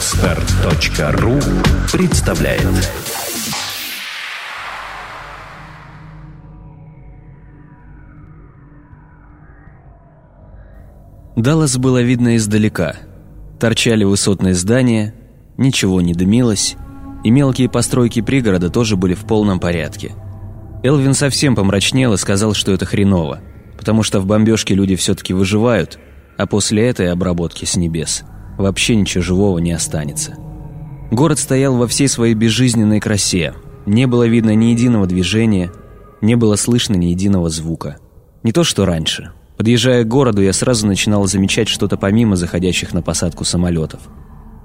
Отстар.ру представляет Даллас было видно издалека. Торчали высотные здания, ничего не дымилось, и мелкие постройки пригорода тоже были в полном порядке. Элвин совсем помрачнел и сказал, что это хреново, потому что в бомбежке люди все-таки выживают, а после этой обработки с небес вообще ничего живого не останется. Город стоял во всей своей безжизненной красе. Не было видно ни единого движения, не было слышно ни единого звука. Не то, что раньше. Подъезжая к городу, я сразу начинал замечать что-то помимо заходящих на посадку самолетов.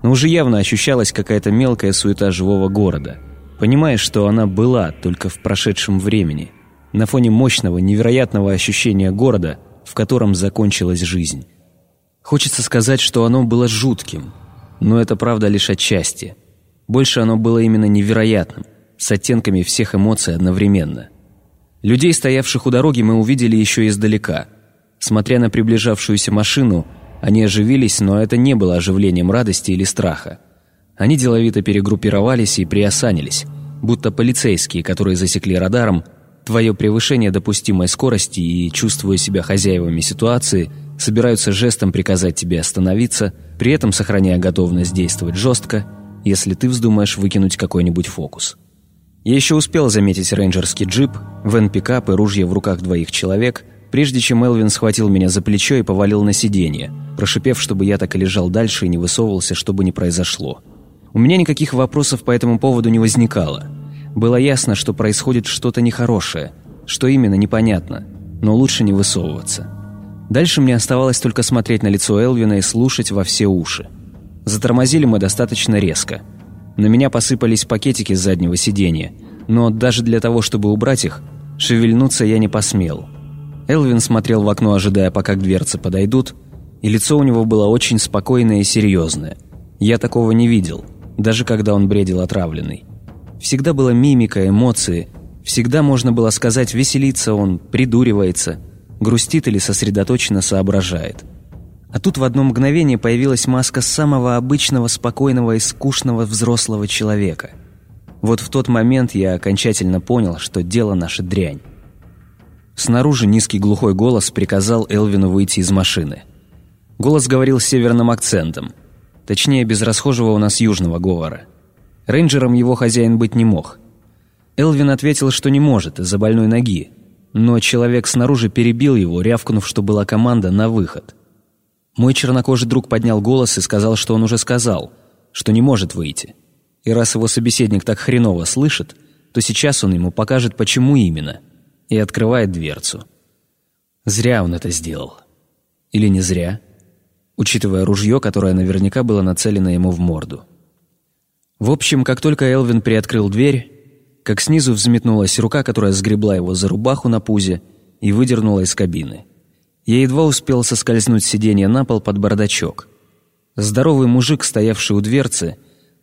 Но уже явно ощущалась какая-то мелкая суета живого города. Понимаешь, что она была только в прошедшем времени, на фоне мощного, невероятного ощущения города, в котором закончилась жизнь. Хочется сказать, что оно было жутким, но это правда лишь отчасти. Больше оно было именно невероятным, с оттенками всех эмоций одновременно. Людей, стоявших у дороги, мы увидели еще издалека. Смотря на приближавшуюся машину, они оживились, но это не было оживлением радости или страха. Они деловито перегруппировались и приосанились, будто полицейские, которые засекли радаром твое превышение допустимой скорости и, чувствуя себя хозяевами ситуации – собираются жестом приказать тебе остановиться, при этом сохраняя готовность действовать жестко, если ты вздумаешь выкинуть какой-нибудь фокус. Я еще успел заметить рейнджерский джип, вен-пикап и ружье в руках двоих человек, прежде чем Элвин схватил меня за плечо и повалил на сиденье, прошипев, чтобы я так и лежал дальше и не высовывался, чтобы не произошло. У меня никаких вопросов по этому поводу не возникало. Было ясно, что происходит что-то нехорошее, что именно непонятно, но лучше не высовываться. Дальше мне оставалось только смотреть на лицо Элвина и слушать во все уши. Затормозили мы достаточно резко. На меня посыпались пакетики с заднего сиденья, но даже для того, чтобы убрать их, шевельнуться я не посмел. Элвин смотрел в окно, ожидая, пока к дверце подойдут, и лицо у него было очень спокойное и серьезное. Я такого не видел, даже когда он бредил отравленный. Всегда была мимика, эмоции, всегда можно было сказать «веселится он», «придуривается», грустит или сосредоточенно соображает. А тут в одно мгновение появилась маска самого обычного, спокойного и скучного взрослого человека. Вот в тот момент я окончательно понял, что дело наше дрянь. Снаружи низкий глухой голос приказал Элвину выйти из машины. Голос говорил с северным акцентом, точнее, без расхожего у нас южного говора. Рейнджером его хозяин быть не мог. Элвин ответил, что не может из-за больной ноги, но человек снаружи перебил его, рявкнув, что была команда на выход. Мой чернокожий друг поднял голос и сказал, что он уже сказал, что не может выйти. И раз его собеседник так хреново слышит, то сейчас он ему покажет, почему именно, и открывает дверцу. Зря он это сделал. Или не зря, учитывая ружье, которое наверняка было нацелено ему в морду. В общем, как только Элвин приоткрыл дверь, как снизу взметнулась рука, которая сгребла его за рубаху на пузе и выдернула из кабины. Я едва успел соскользнуть с сиденья на пол под бардачок. Здоровый мужик, стоявший у дверцы,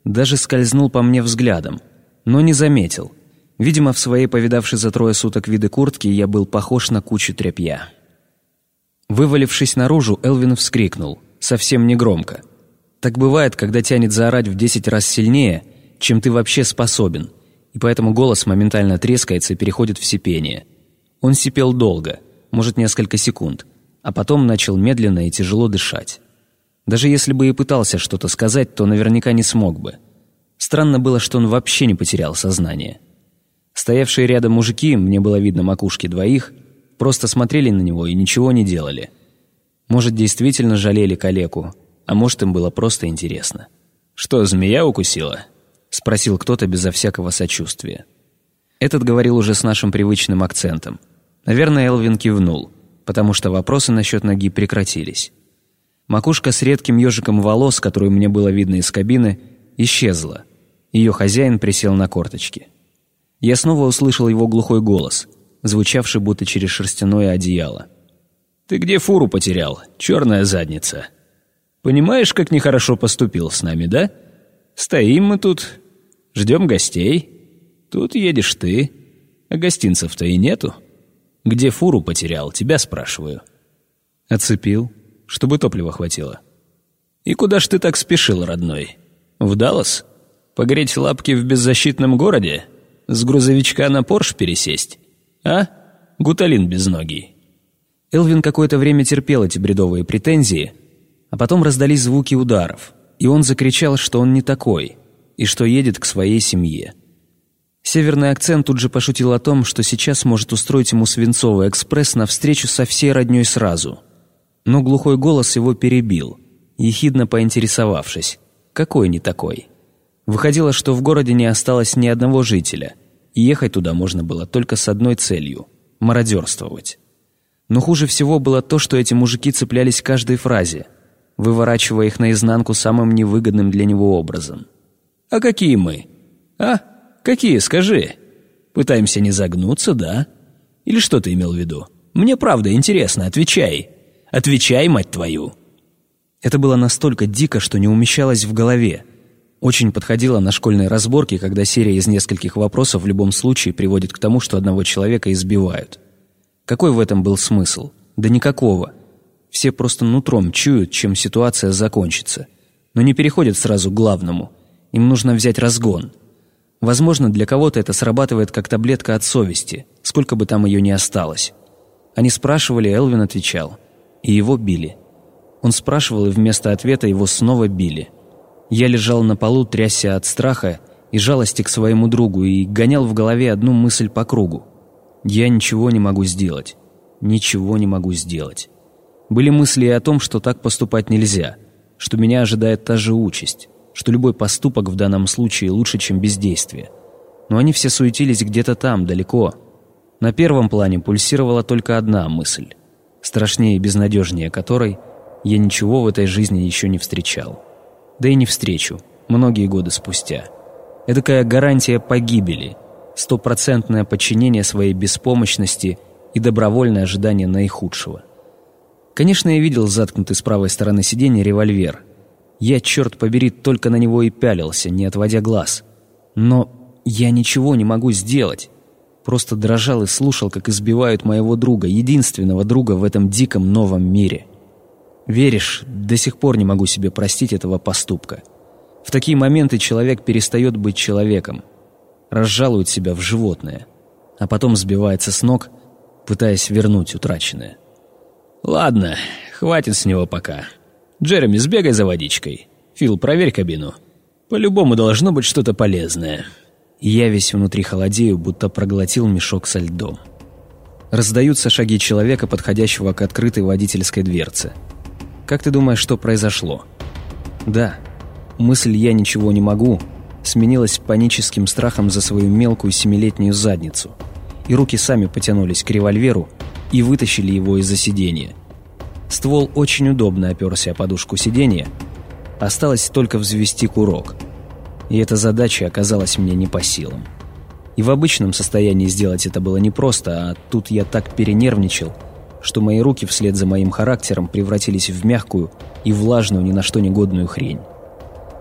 даже скользнул по мне взглядом, но не заметил. Видимо, в своей повидавшей за трое суток виды куртки я был похож на кучу тряпья. Вывалившись наружу, Элвин вскрикнул, совсем негромко. Так бывает, когда тянет заорать в десять раз сильнее, чем ты вообще способен – и поэтому голос моментально трескается и переходит в сипение. Он сипел долго, может, несколько секунд, а потом начал медленно и тяжело дышать. Даже если бы и пытался что-то сказать, то наверняка не смог бы. Странно было, что он вообще не потерял сознание. Стоявшие рядом мужики, мне было видно макушки двоих, просто смотрели на него и ничего не делали. Может, действительно жалели калеку, а может, им было просто интересно. «Что, змея укусила?» — спросил кто-то безо всякого сочувствия. Этот говорил уже с нашим привычным акцентом. Наверное, Элвин кивнул, потому что вопросы насчет ноги прекратились. Макушка с редким ежиком волос, которую мне было видно из кабины, исчезла. Ее хозяин присел на корточки. Я снова услышал его глухой голос, звучавший будто через шерстяное одеяло. «Ты где фуру потерял, черная задница? Понимаешь, как нехорошо поступил с нами, да? Стоим мы тут, Ждем гостей. Тут едешь ты. А гостинцев-то и нету. Где фуру потерял, тебя спрашиваю. Оцепил, чтобы топлива хватило. И куда ж ты так спешил, родной? «В Даллас? Погреть лапки в беззащитном городе? С грузовичка на Порш пересесть? А? Гуталин безногий». Элвин какое-то время терпел эти бредовые претензии, а потом раздались звуки ударов, и он закричал, что он не такой, и что едет к своей семье. Северный акцент тут же пошутил о том, что сейчас может устроить ему свинцовый экспресс на встречу со всей роднёй сразу. Но глухой голос его перебил, ехидно поинтересовавшись, какой не такой. Выходило, что в городе не осталось ни одного жителя, и ехать туда можно было только с одной целью – мародерствовать. Но хуже всего было то, что эти мужики цеплялись к каждой фразе, выворачивая их наизнанку самым невыгодным для него образом. «А какие мы? А?» «Какие, скажи?» «Пытаемся не загнуться, да? Или что ты имел в виду? Мне правда интересно, отвечай. Отвечай, мать твою!» Это было настолько дико, что не умещалось в голове. Очень подходило на школьные разборки, когда серия из нескольких вопросов в любом случае приводит к тому, что одного человека избивают. Какой в этом был смысл? Да никакого. Все просто нутром чуют, чем ситуация закончится. Но не переходят сразу к главному. Им нужно взять разгон – Возможно, для кого-то это срабатывает как таблетка от совести, сколько бы там ее ни осталось. Они спрашивали, Элвин отвечал. И его били. Он спрашивал, и вместо ответа его снова били. Я лежал на полу, трясся от страха и жалости к своему другу, и гонял в голове одну мысль по кругу. Я ничего не могу сделать. Ничего не могу сделать. Были мысли и о том, что так поступать нельзя, что меня ожидает та же участь что любой поступок в данном случае лучше, чем бездействие. Но они все суетились где-то там, далеко. На первом плане пульсировала только одна мысль, страшнее и безнадежнее которой я ничего в этой жизни еще не встречал. Да и не встречу, многие годы спустя. Эдакая гарантия погибели, стопроцентное подчинение своей беспомощности и добровольное ожидание наихудшего. Конечно, я видел заткнутый с правой стороны сиденья револьвер – я, черт побери, только на него и пялился, не отводя глаз. Но я ничего не могу сделать. Просто дрожал и слушал, как избивают моего друга, единственного друга в этом диком новом мире. Веришь, до сих пор не могу себе простить этого поступка. В такие моменты человек перестает быть человеком, разжалует себя в животное, а потом сбивается с ног, пытаясь вернуть утраченное. «Ладно, хватит с него пока», «Джереми, сбегай за водичкой. Фил, проверь кабину. По-любому должно быть что-то полезное». я весь внутри холодею, будто проглотил мешок со льдом. Раздаются шаги человека, подходящего к открытой водительской дверце. Как ты думаешь, что произошло? Да, мысль «я ничего не могу» сменилась паническим страхом за свою мелкую семилетнюю задницу, и руки сами потянулись к револьверу и вытащили его из-за сиденья. Ствол очень удобно оперся о подушку сиденья. Осталось только взвести курок. И эта задача оказалась мне не по силам. И в обычном состоянии сделать это было непросто, а тут я так перенервничал, что мои руки вслед за моим характером превратились в мягкую и влажную ни на что негодную хрень.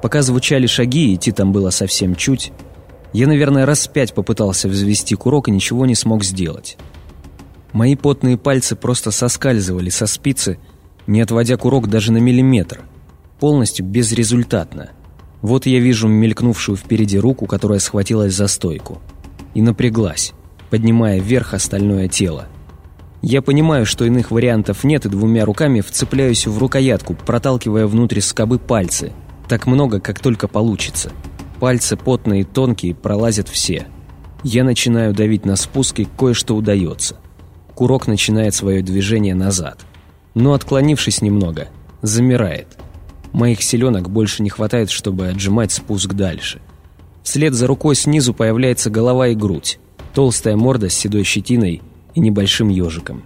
Пока звучали шаги, идти там было совсем чуть, я, наверное, раз пять попытался взвести курок и ничего не смог сделать. Мои потные пальцы просто соскальзывали со спицы, не отводя курок даже на миллиметр. Полностью безрезультатно. Вот я вижу мелькнувшую впереди руку, которая схватилась за стойку. И напряглась, поднимая вверх остальное тело. Я понимаю, что иных вариантов нет, и двумя руками вцепляюсь в рукоятку, проталкивая внутрь скобы пальцы. Так много, как только получится. Пальцы потные и тонкие, пролазят все. Я начинаю давить на спуск, и кое-что удается курок начинает свое движение назад. Но, отклонившись немного, замирает. Моих селенок больше не хватает, чтобы отжимать спуск дальше. Вслед за рукой снизу появляется голова и грудь, толстая морда с седой щетиной и небольшим ежиком.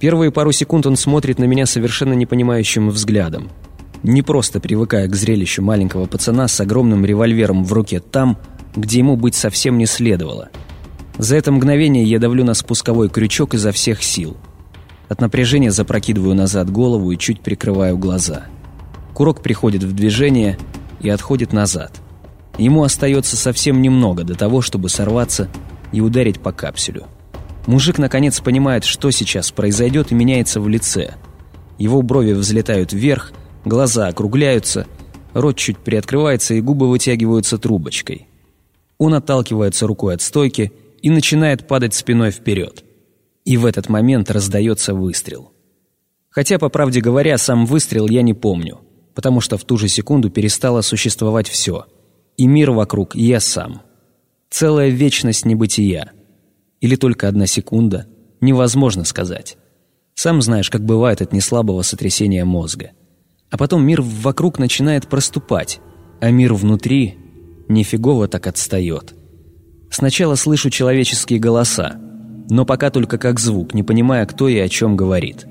Первые пару секунд он смотрит на меня совершенно непонимающим взглядом. Не просто привыкая к зрелищу маленького пацана с огромным револьвером в руке там, где ему быть совсем не следовало – за это мгновение я давлю на спусковой крючок изо всех сил. От напряжения запрокидываю назад голову и чуть прикрываю глаза. Курок приходит в движение и отходит назад. Ему остается совсем немного до того, чтобы сорваться и ударить по капсюлю. Мужик наконец понимает, что сейчас произойдет, и меняется в лице. Его брови взлетают вверх, глаза округляются, Рот чуть приоткрывается, и губы вытягиваются трубочкой. Он отталкивается рукой от стойки и начинает падать спиной вперед. И в этот момент раздается выстрел. Хотя, по правде говоря, сам выстрел я не помню, потому что в ту же секунду перестало существовать все. И мир вокруг, и я сам. Целая вечность небытия. Или только одна секунда. Невозможно сказать. Сам знаешь, как бывает от неслабого сотрясения мозга. А потом мир вокруг начинает проступать, а мир внутри нифигово так отстает. Сначала слышу человеческие голоса, но пока только как звук, не понимая, кто и о чем говорит.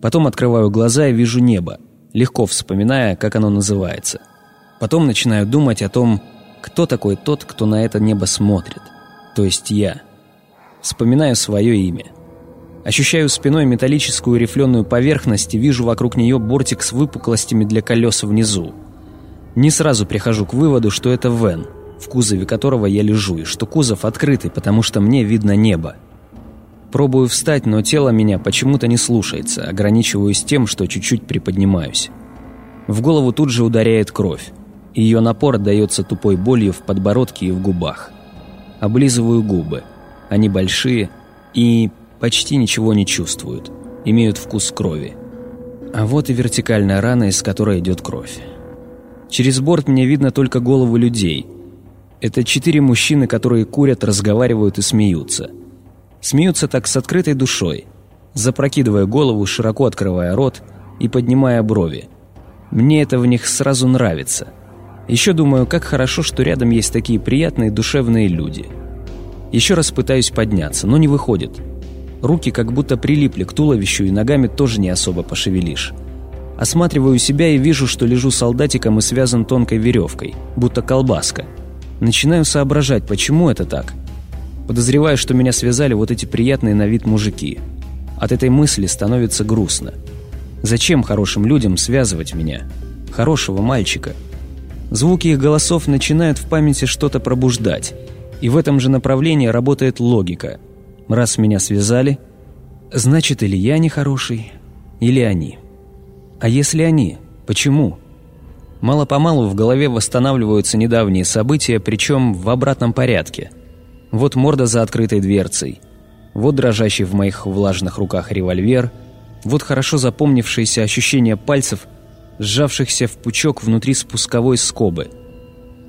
Потом открываю глаза и вижу небо, легко вспоминая, как оно называется. Потом начинаю думать о том, кто такой тот, кто на это небо смотрит. То есть я. Вспоминаю свое имя – Ощущаю спиной металлическую рифленую поверхность и вижу вокруг нее бортик с выпуклостями для колес внизу. Не сразу прихожу к выводу, что это Вен, в кузове которого я лежу, и что кузов открытый, потому что мне видно небо. Пробую встать, но тело меня почему-то не слушается, ограничиваюсь тем, что чуть-чуть приподнимаюсь. В голову тут же ударяет кровь. Ее напор отдается тупой болью в подбородке и в губах. Облизываю губы. Они большие и почти ничего не чувствуют, имеют вкус крови. А вот и вертикальная рана, из которой идет кровь. Через борт мне видно только головы людей. Это четыре мужчины, которые курят, разговаривают и смеются. Смеются так с открытой душой, запрокидывая голову, широко открывая рот и поднимая брови. Мне это в них сразу нравится. Еще думаю, как хорошо, что рядом есть такие приятные душевные люди. Еще раз пытаюсь подняться, но не выходит. Руки как будто прилипли к туловищу, и ногами тоже не особо пошевелишь. Осматриваю себя и вижу, что лежу солдатиком и связан тонкой веревкой, будто колбаска. Начинаю соображать, почему это так. Подозреваю, что меня связали вот эти приятные на вид мужики. От этой мысли становится грустно. Зачем хорошим людям связывать меня? Хорошего мальчика. Звуки их голосов начинают в памяти что-то пробуждать. И в этом же направлении работает логика – Раз меня связали, значит, или я нехороший, или они. А если они, почему? Мало-помалу в голове восстанавливаются недавние события, причем в обратном порядке. Вот морда за открытой дверцей, вот дрожащий в моих влажных руках револьвер, вот хорошо запомнившееся ощущение пальцев, сжавшихся в пучок внутри спусковой скобы.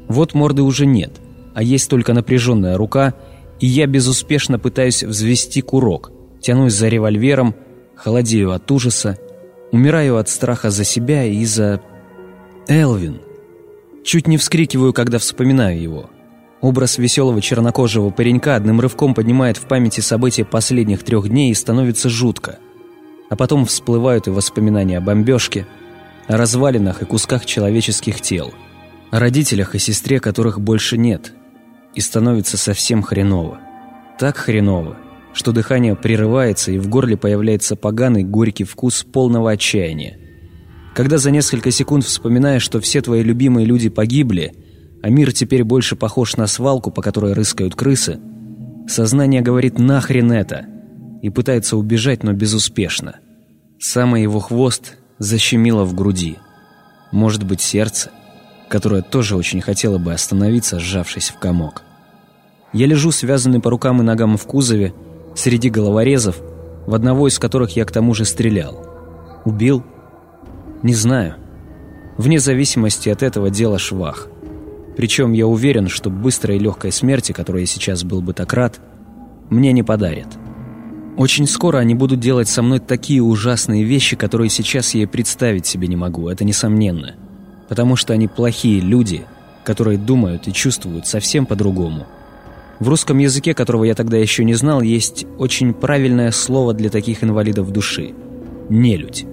Вот морды уже нет, а есть только напряженная рука — и я безуспешно пытаюсь взвести курок, тянусь за револьвером, холодею от ужаса, умираю от страха за себя и за... Элвин. Чуть не вскрикиваю, когда вспоминаю его. Образ веселого чернокожего паренька одним рывком поднимает в памяти события последних трех дней и становится жутко. А потом всплывают и воспоминания о бомбежке, о развалинах и кусках человеческих тел, о родителях и сестре, которых больше нет, и становится совсем хреново. Так хреново, что дыхание прерывается и в горле появляется поганый горький вкус полного отчаяния. Когда за несколько секунд вспоминаешь, что все твои любимые люди погибли, а мир теперь больше похож на свалку, по которой рыскают крысы, сознание говорит «нахрен это!» и пытается убежать, но безуспешно. Самый его хвост защемило в груди. Может быть, сердце? которая тоже очень хотела бы остановиться, сжавшись в комок. Я лежу связанный по рукам и ногам в кузове, среди головорезов, в одного из которых я к тому же стрелял. Убил? Не знаю. Вне зависимости от этого дела швах. Причем я уверен, что быстрой и легкой смерти, которой я сейчас был бы так рад, мне не подарят. Очень скоро они будут делать со мной такие ужасные вещи, которые сейчас я и представить себе не могу, это несомненно потому что они плохие люди, которые думают и чувствуют совсем по-другому. В русском языке, которого я тогда еще не знал, есть очень правильное слово для таких инвалидов души – «нелюдь».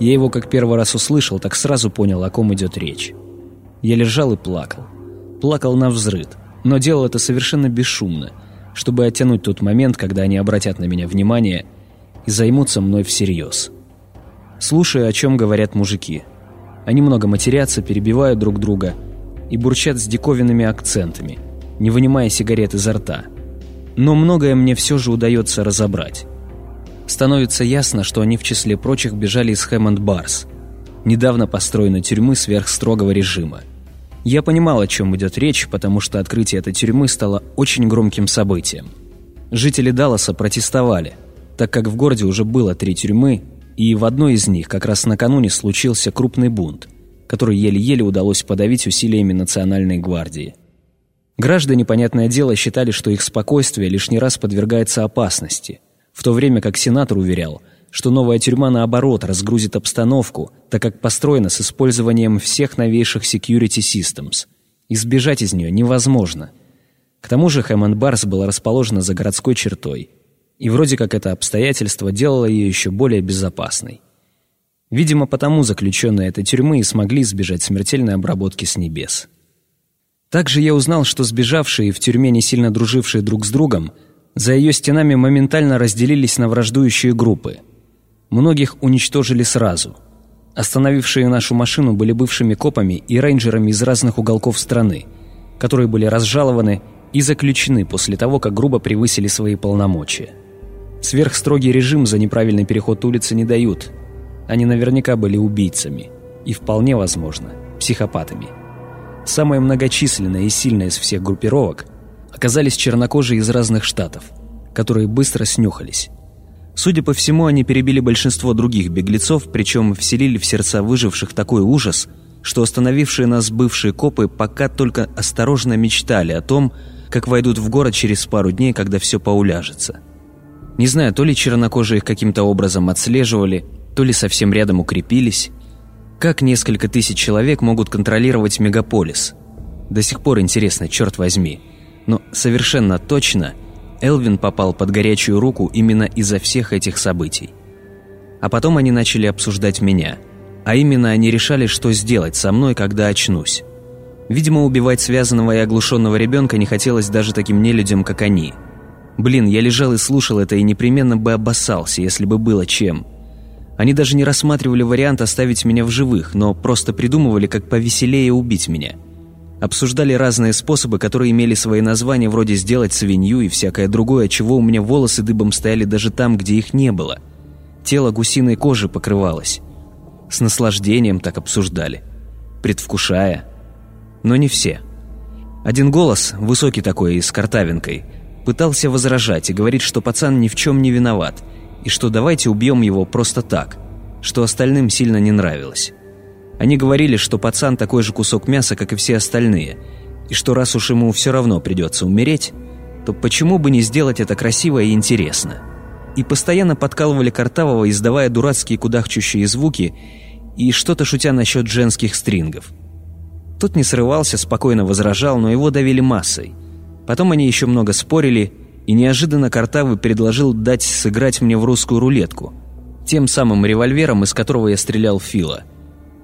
Я его как первый раз услышал, так сразу понял, о ком идет речь. Я лежал и плакал. Плакал на взрыд, но делал это совершенно бесшумно, чтобы оттянуть тот момент, когда они обратят на меня внимание и займутся мной всерьез. Слушаю, о чем говорят мужики – они много матерятся, перебивают друг друга и бурчат с диковинными акцентами, не вынимая сигарет изо рта. Но многое мне все же удается разобрать. Становится ясно, что они в числе прочих бежали из Хэммонд Барс. Недавно построенной тюрьмы сверхстрогого режима. Я понимал, о чем идет речь, потому что открытие этой тюрьмы стало очень громким событием. Жители Далласа протестовали, так как в городе уже было три тюрьмы, и в одной из них как раз накануне случился крупный бунт, который еле-еле удалось подавить усилиями Национальной гвардии. Граждане, понятное дело, считали, что их спокойствие лишний раз подвергается опасности, в то время как сенатор уверял – что новая тюрьма, наоборот, разгрузит обстановку, так как построена с использованием всех новейших security systems. Избежать из нее невозможно. К тому же Хэммонд Барс была расположена за городской чертой, и вроде как это обстоятельство делало ее еще более безопасной. Видимо, потому заключенные этой тюрьмы и смогли избежать смертельной обработки с небес. Также я узнал, что сбежавшие в тюрьме не сильно дружившие друг с другом за ее стенами моментально разделились на враждующие группы – Многих уничтожили сразу. Остановившие нашу машину были бывшими копами и рейнджерами из разных уголков страны, которые были разжалованы и заключены после того, как грубо превысили свои полномочия. Сверхстрогий режим за неправильный переход улицы не дают. Они наверняка были убийцами. И вполне возможно, психопатами. Самая многочисленная и сильная из всех группировок оказались чернокожие из разных штатов, которые быстро снюхались. Судя по всему, они перебили большинство других беглецов, причем вселили в сердца выживших такой ужас, что остановившие нас бывшие копы пока только осторожно мечтали о том, как войдут в город через пару дней, когда все поуляжется. Не знаю, то ли чернокожие их каким-то образом отслеживали, то ли совсем рядом укрепились. Как несколько тысяч человек могут контролировать мегаполис? До сих пор интересно, черт возьми. Но совершенно точно – Элвин попал под горячую руку именно из-за всех этих событий. А потом они начали обсуждать меня. А именно они решали, что сделать со мной, когда очнусь. Видимо, убивать связанного и оглушенного ребенка не хотелось даже таким нелюдям, как они. Блин, я лежал и слушал это и непременно бы обоссался, если бы было чем. Они даже не рассматривали вариант оставить меня в живых, но просто придумывали, как повеселее убить меня – Обсуждали разные способы, которые имели свои названия, вроде «сделать свинью» и всякое другое, чего у меня волосы дыбом стояли даже там, где их не было. Тело гусиной кожи покрывалось. С наслаждением так обсуждали. Предвкушая. Но не все. Один голос, высокий такой и с картавинкой, пытался возражать и говорить, что пацан ни в чем не виноват, и что давайте убьем его просто так, что остальным сильно не нравилось. Они говорили, что пацан такой же кусок мяса, как и все остальные, и что раз уж ему все равно придется умереть, то почему бы не сделать это красиво и интересно? И постоянно подкалывали Картавого, издавая дурацкие кудахчущие звуки и что-то шутя насчет женских стрингов. Тот не срывался, спокойно возражал, но его давили массой. Потом они еще много спорили, и неожиданно Картавый предложил дать сыграть мне в русскую рулетку, тем самым револьвером, из которого я стрелял Фила –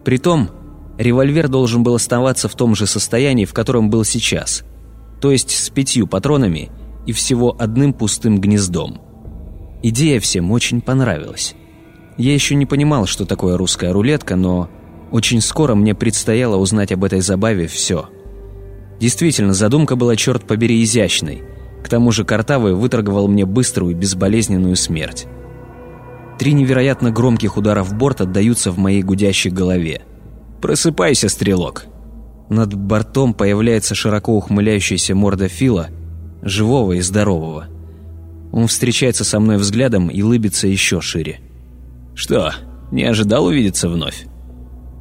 Притом, револьвер должен был оставаться в том же состоянии, в котором был сейчас, то есть с пятью патронами и всего одним пустым гнездом. Идея всем очень понравилась. Я еще не понимал, что такое русская рулетка, но очень скоро мне предстояло узнать об этой забаве все. Действительно, задумка была, черт побери, изящной. К тому же Картавый выторговал мне быструю и безболезненную смерть. Три невероятно громких удара в борт отдаются в моей гудящей голове. «Просыпайся, стрелок!» Над бортом появляется широко ухмыляющаяся морда Фила, живого и здорового. Он встречается со мной взглядом и лыбится еще шире. «Что, не ожидал увидеться вновь?»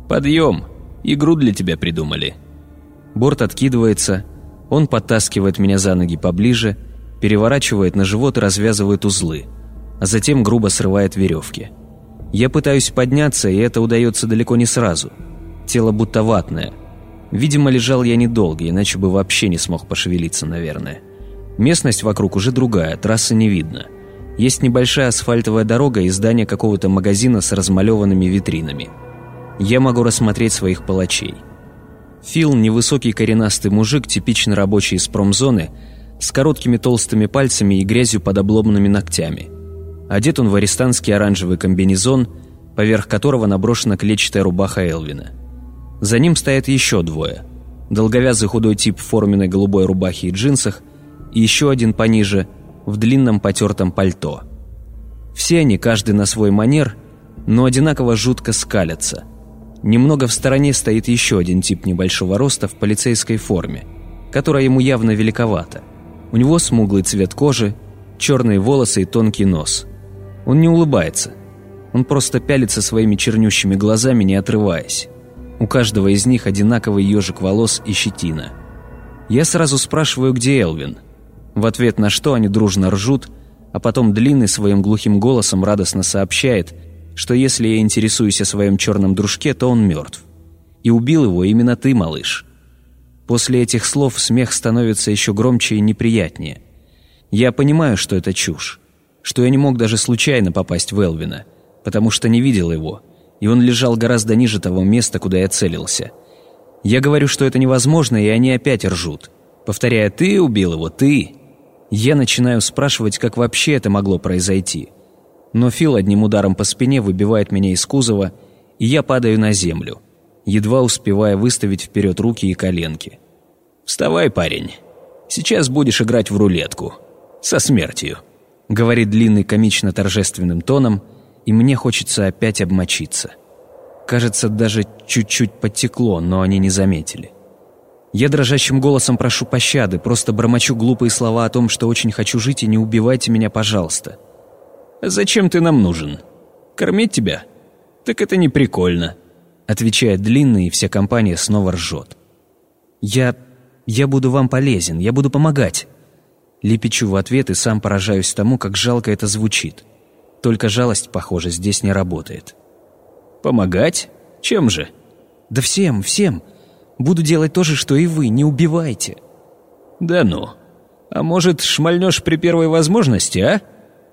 «Подъем! Игру для тебя придумали!» Борт откидывается, он подтаскивает меня за ноги поближе, переворачивает на живот и развязывает узлы – а затем грубо срывает веревки. Я пытаюсь подняться, и это удается далеко не сразу. Тело будто ватное. Видимо, лежал я недолго, иначе бы вообще не смог пошевелиться, наверное. Местность вокруг уже другая, трассы не видно. Есть небольшая асфальтовая дорога и здание какого-то магазина с размалеванными витринами. Я могу рассмотреть своих палачей. Фил – невысокий коренастый мужик, типично рабочий из промзоны, с короткими толстыми пальцами и грязью под обломанными ногтями. Одет он в арестантский оранжевый комбинезон, поверх которого наброшена клетчатая рубаха Элвина. За ним стоят еще двое. Долговязый худой тип в форменной голубой рубахе и джинсах, и еще один пониже, в длинном потертом пальто. Все они, каждый на свой манер, но одинаково жутко скалятся. Немного в стороне стоит еще один тип небольшого роста в полицейской форме, которая ему явно великовата. У него смуглый цвет кожи, черные волосы и тонкий нос. Он не улыбается. Он просто пялится своими чернющими глазами, не отрываясь. У каждого из них одинаковый ежик волос и щетина. Я сразу спрашиваю, где Элвин. В ответ на что они дружно ржут, а потом Длинный своим глухим голосом радостно сообщает, что если я интересуюсь о своем черном дружке, то он мертв. И убил его именно ты, малыш. После этих слов смех становится еще громче и неприятнее. Я понимаю, что это чушь, что я не мог даже случайно попасть в Элвина, потому что не видел его, и он лежал гораздо ниже того места, куда я целился. Я говорю, что это невозможно, и они опять ржут. Повторяя «ты убил его, ты!» Я начинаю спрашивать, как вообще это могло произойти. Но Фил одним ударом по спине выбивает меня из кузова, и я падаю на землю, едва успевая выставить вперед руки и коленки. «Вставай, парень. Сейчас будешь играть в рулетку. Со смертью», — говорит длинный комично-торжественным тоном, и мне хочется опять обмочиться. Кажется, даже чуть-чуть подтекло, но они не заметили. Я дрожащим голосом прошу пощады, просто бормочу глупые слова о том, что очень хочу жить и не убивайте меня, пожалуйста. «Зачем ты нам нужен? Кормить тебя? Так это не прикольно», отвечает длинный, и вся компания снова ржет. «Я... я буду вам полезен, я буду помогать». Лепечу в ответ и сам поражаюсь тому, как жалко это звучит. Только жалость, похоже, здесь не работает. «Помогать? Чем же?» «Да всем, всем. Буду делать то же, что и вы, не убивайте». «Да ну. А может, шмальнешь при первой возможности, а?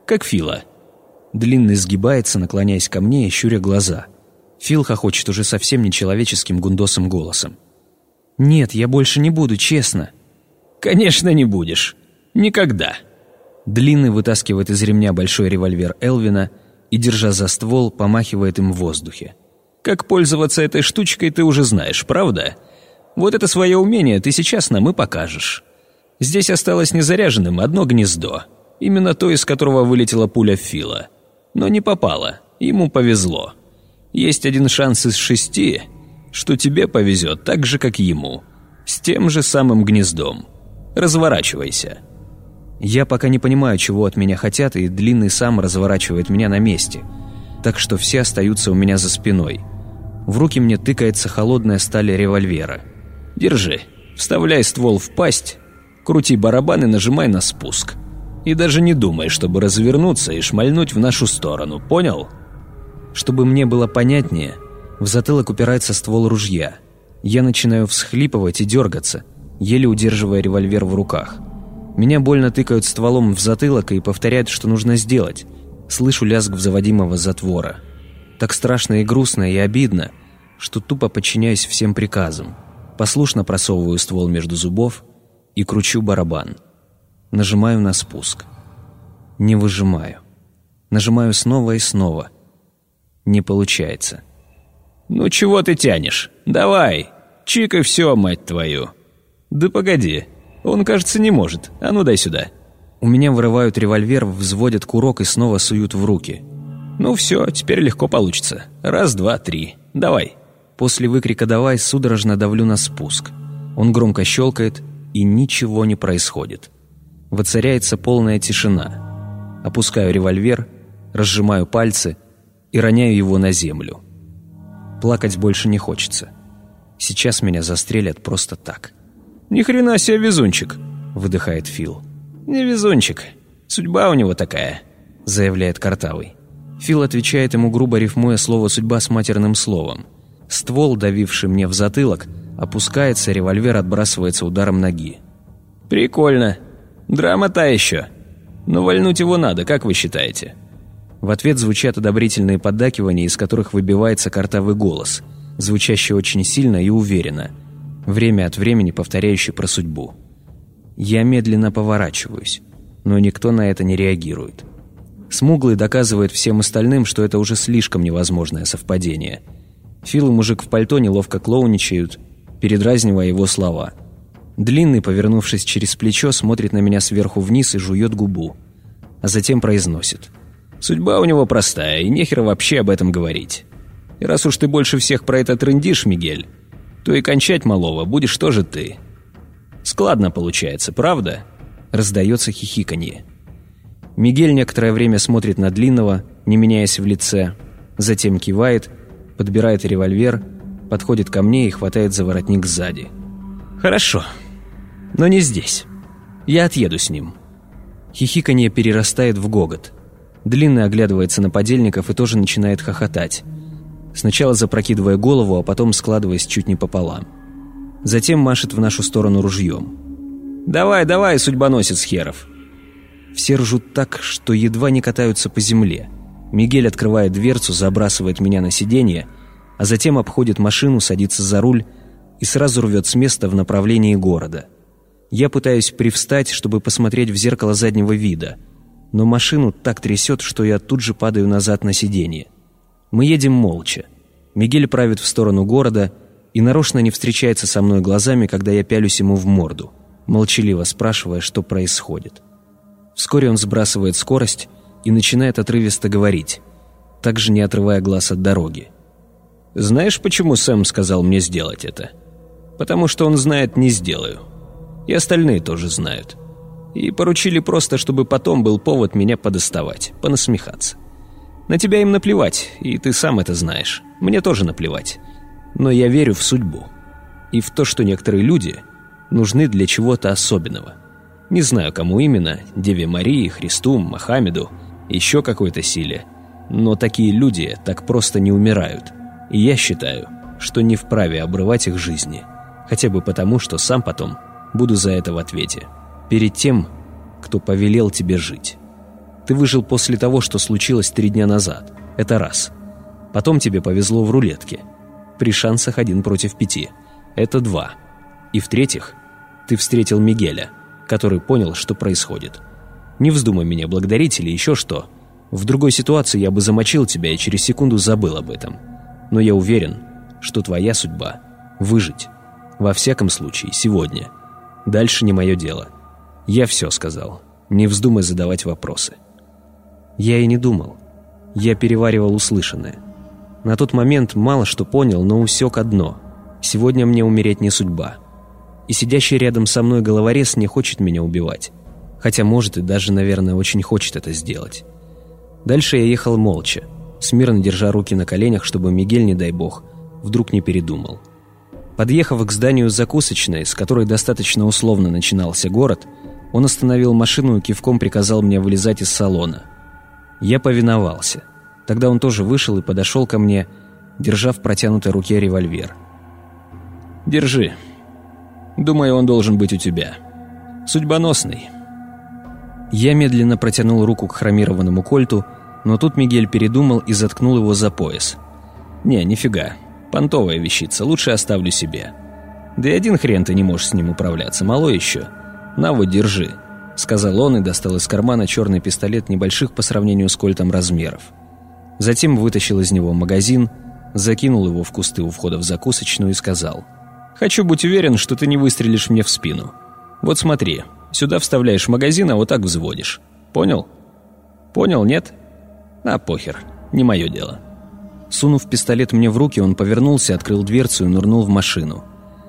Как Фила». Длинный сгибается, наклоняясь ко мне и щуря глаза. Фил хохочет уже совсем нечеловеческим гундосым голосом. «Нет, я больше не буду, честно». «Конечно не будешь. Никогда». Длинный вытаскивает из ремня большой револьвер Элвина и, держа за ствол, помахивает им в воздухе. «Как пользоваться этой штучкой ты уже знаешь, правда? Вот это свое умение ты сейчас нам и покажешь. Здесь осталось незаряженным одно гнездо, именно то, из которого вылетела пуля Фила. Но не попала, ему повезло. Есть один шанс из шести, что тебе повезет так же, как ему, с тем же самым гнездом. Разворачивайся». Я пока не понимаю, чего от меня хотят, и Длинный сам разворачивает меня на месте, так что все остаются у меня за спиной. В руки мне тыкается холодная сталь револьвера. Держи, вставляй ствол в пасть, крути барабан и нажимай на спуск. И даже не думай, чтобы развернуться и шмальнуть в нашу сторону, понял? Чтобы мне было понятнее, в затылок упирается ствол ружья. Я начинаю всхлипывать и дергаться, еле удерживая револьвер в руках. Меня больно тыкают стволом в затылок и повторяют, что нужно сделать. Слышу лязг заводимого затвора. Так страшно и грустно и обидно, что тупо подчиняюсь всем приказам. Послушно просовываю ствол между зубов и кручу барабан. Нажимаю на спуск. Не выжимаю. Нажимаю снова и снова. Не получается. «Ну чего ты тянешь? Давай! Чикай все, мать твою!» «Да погоди, он, кажется, не может. А ну дай сюда!» У меня вырывают револьвер, взводят курок и снова суют в руки. «Ну все, теперь легко получится. Раз, два, три. Давай!» После выкрика «давай» судорожно давлю на спуск. Он громко щелкает, и ничего не происходит. Воцаряется полная тишина. Опускаю револьвер, разжимаю пальцы и роняю его на землю. Плакать больше не хочется. Сейчас меня застрелят просто так. «Ни хрена себе везунчик!» — выдыхает Фил. «Не везунчик. Судьба у него такая», — заявляет Картавый. Фил отвечает ему, грубо рифмуя слово «судьба» с матерным словом — Ствол, давивший мне в затылок, опускается, револьвер отбрасывается ударом ноги. «Прикольно. Драма та еще. Но вальнуть его надо, как вы считаете?» В ответ звучат одобрительные поддакивания, из которых выбивается картавый голос, звучащий очень сильно и уверенно, время от времени повторяющий про судьбу. Я медленно поворачиваюсь, но никто на это не реагирует. Смуглый доказывает всем остальным, что это уже слишком невозможное совпадение – Фил и мужик в пальто неловко клоуничают, передразнивая его слова. Длинный, повернувшись через плечо, смотрит на меня сверху вниз и жует губу. А затем произносит. «Судьба у него простая, и нехер вообще об этом говорить. И раз уж ты больше всех про это трындишь, Мигель, то и кончать малого будешь тоже ты. Складно получается, правда?» Раздается хихиканье. Мигель некоторое время смотрит на Длинного, не меняясь в лице, затем кивает, подбирает револьвер, подходит ко мне и хватает за воротник сзади. «Хорошо, но не здесь. Я отъеду с ним». Хихиканье перерастает в гогот. Длинный оглядывается на подельников и тоже начинает хохотать. Сначала запрокидывая голову, а потом складываясь чуть не пополам. Затем машет в нашу сторону ружьем. «Давай, давай, судьбоносец херов!» Все ржут так, что едва не катаются по земле. Мигель открывает дверцу, забрасывает меня на сиденье, а затем обходит машину, садится за руль и сразу рвет с места в направлении города. Я пытаюсь привстать, чтобы посмотреть в зеркало заднего вида, но машину так трясет, что я тут же падаю назад на сиденье. Мы едем молча. Мигель правит в сторону города и нарочно не встречается со мной глазами, когда я пялюсь ему в морду, молчаливо спрашивая, что происходит. Вскоре он сбрасывает скорость и начинает отрывисто говорить, также не отрывая глаз от дороги. «Знаешь, почему Сэм сказал мне сделать это? Потому что он знает, не сделаю. И остальные тоже знают. И поручили просто, чтобы потом был повод меня подоставать, понасмехаться. На тебя им наплевать, и ты сам это знаешь. Мне тоже наплевать. Но я верю в судьбу. И в то, что некоторые люди нужны для чего-то особенного. Не знаю, кому именно, Деве Марии, Христу, Мохаммеду, еще какой-то силе. Но такие люди так просто не умирают. И я считаю, что не вправе обрывать их жизни. Хотя бы потому, что сам потом буду за это в ответе. Перед тем, кто повелел тебе жить. Ты выжил после того, что случилось три дня назад. Это раз. Потом тебе повезло в рулетке. При шансах один против пяти. Это два. И в-третьих, ты встретил Мигеля – который понял, что происходит. Не вздумай меня благодарить или еще что. В другой ситуации я бы замочил тебя и через секунду забыл об этом. Но я уверен, что твоя судьба — выжить. Во всяком случае, сегодня. Дальше не мое дело. Я все сказал. Не вздумай задавать вопросы. Я и не думал. Я переваривал услышанное. На тот момент мало что понял, но усек одно. Сегодня мне умереть не судьба и сидящий рядом со мной головорез не хочет меня убивать. Хотя может и даже, наверное, очень хочет это сделать. Дальше я ехал молча, смирно держа руки на коленях, чтобы Мигель, не дай бог, вдруг не передумал. Подъехав к зданию закусочной, с которой достаточно условно начинался город, он остановил машину и кивком приказал мне вылезать из салона. Я повиновался. Тогда он тоже вышел и подошел ко мне, держа в протянутой руке револьвер. «Держи», Думаю, он должен быть у тебя. Судьбоносный». Я медленно протянул руку к хромированному кольту, но тут Мигель передумал и заткнул его за пояс. «Не, нифига. Понтовая вещица, лучше оставлю себе. Да и один хрен ты не можешь с ним управляться, мало еще. На вот, держи», — сказал он и достал из кармана черный пистолет небольших по сравнению с кольтом размеров. Затем вытащил из него магазин, закинул его в кусты у входа в закусочную и сказал — Хочу быть уверен, что ты не выстрелишь мне в спину. Вот смотри, сюда вставляешь магазин, а вот так взводишь. Понял? Понял, нет? А похер, не мое дело. Сунув пистолет мне в руки, он повернулся, открыл дверцу и нырнул в машину.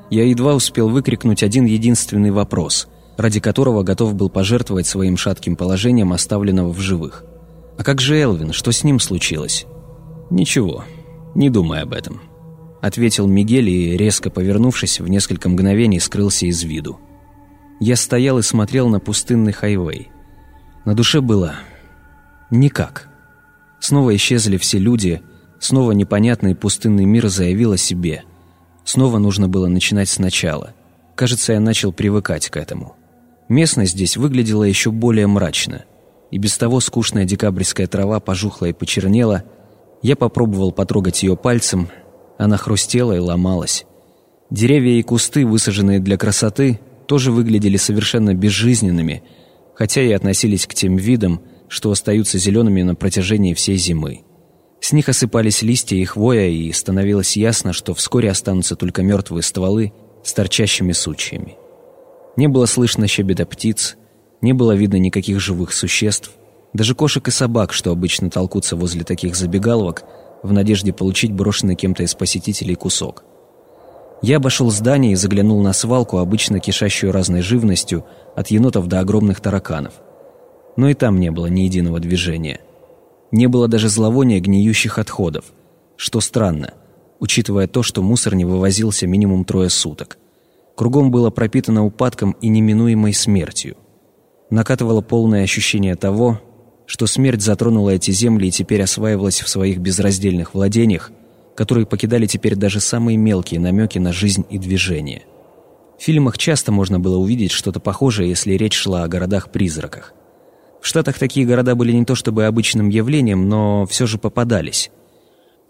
Я едва успел выкрикнуть один единственный вопрос, ради которого готов был пожертвовать своим шатким положением оставленного в живых. «А как же Элвин? Что с ним случилось?» «Ничего, не думай об этом». — ответил Мигель и, резко повернувшись, в несколько мгновений скрылся из виду. Я стоял и смотрел на пустынный хайвей. На душе было... никак. Снова исчезли все люди, снова непонятный пустынный мир заявил о себе. Снова нужно было начинать сначала. Кажется, я начал привыкать к этому. Местность здесь выглядела еще более мрачно. И без того скучная декабрьская трава пожухла и почернела. Я попробовал потрогать ее пальцем — она хрустела и ломалась. Деревья и кусты, высаженные для красоты, тоже выглядели совершенно безжизненными, хотя и относились к тем видам, что остаются зелеными на протяжении всей зимы. С них осыпались листья и хвоя, и становилось ясно, что вскоре останутся только мертвые стволы с торчащими сучьями. Не было слышно щебета птиц, не было видно никаких живых существ. Даже кошек и собак, что обычно толкутся возле таких забегаловок, в надежде получить брошенный кем-то из посетителей кусок. Я обошел здание и заглянул на свалку, обычно кишащую разной живностью, от енотов до огромных тараканов. Но и там не было ни единого движения. Не было даже зловония гниющих отходов, что странно, учитывая то, что мусор не вывозился минимум трое суток. Кругом было пропитано упадком и неминуемой смертью. Накатывало полное ощущение того, что смерть затронула эти земли и теперь осваивалась в своих безраздельных владениях, которые покидали теперь даже самые мелкие намеки на жизнь и движение. В фильмах часто можно было увидеть что-то похожее, если речь шла о городах-призраках. В Штатах такие города были не то чтобы обычным явлением, но все же попадались.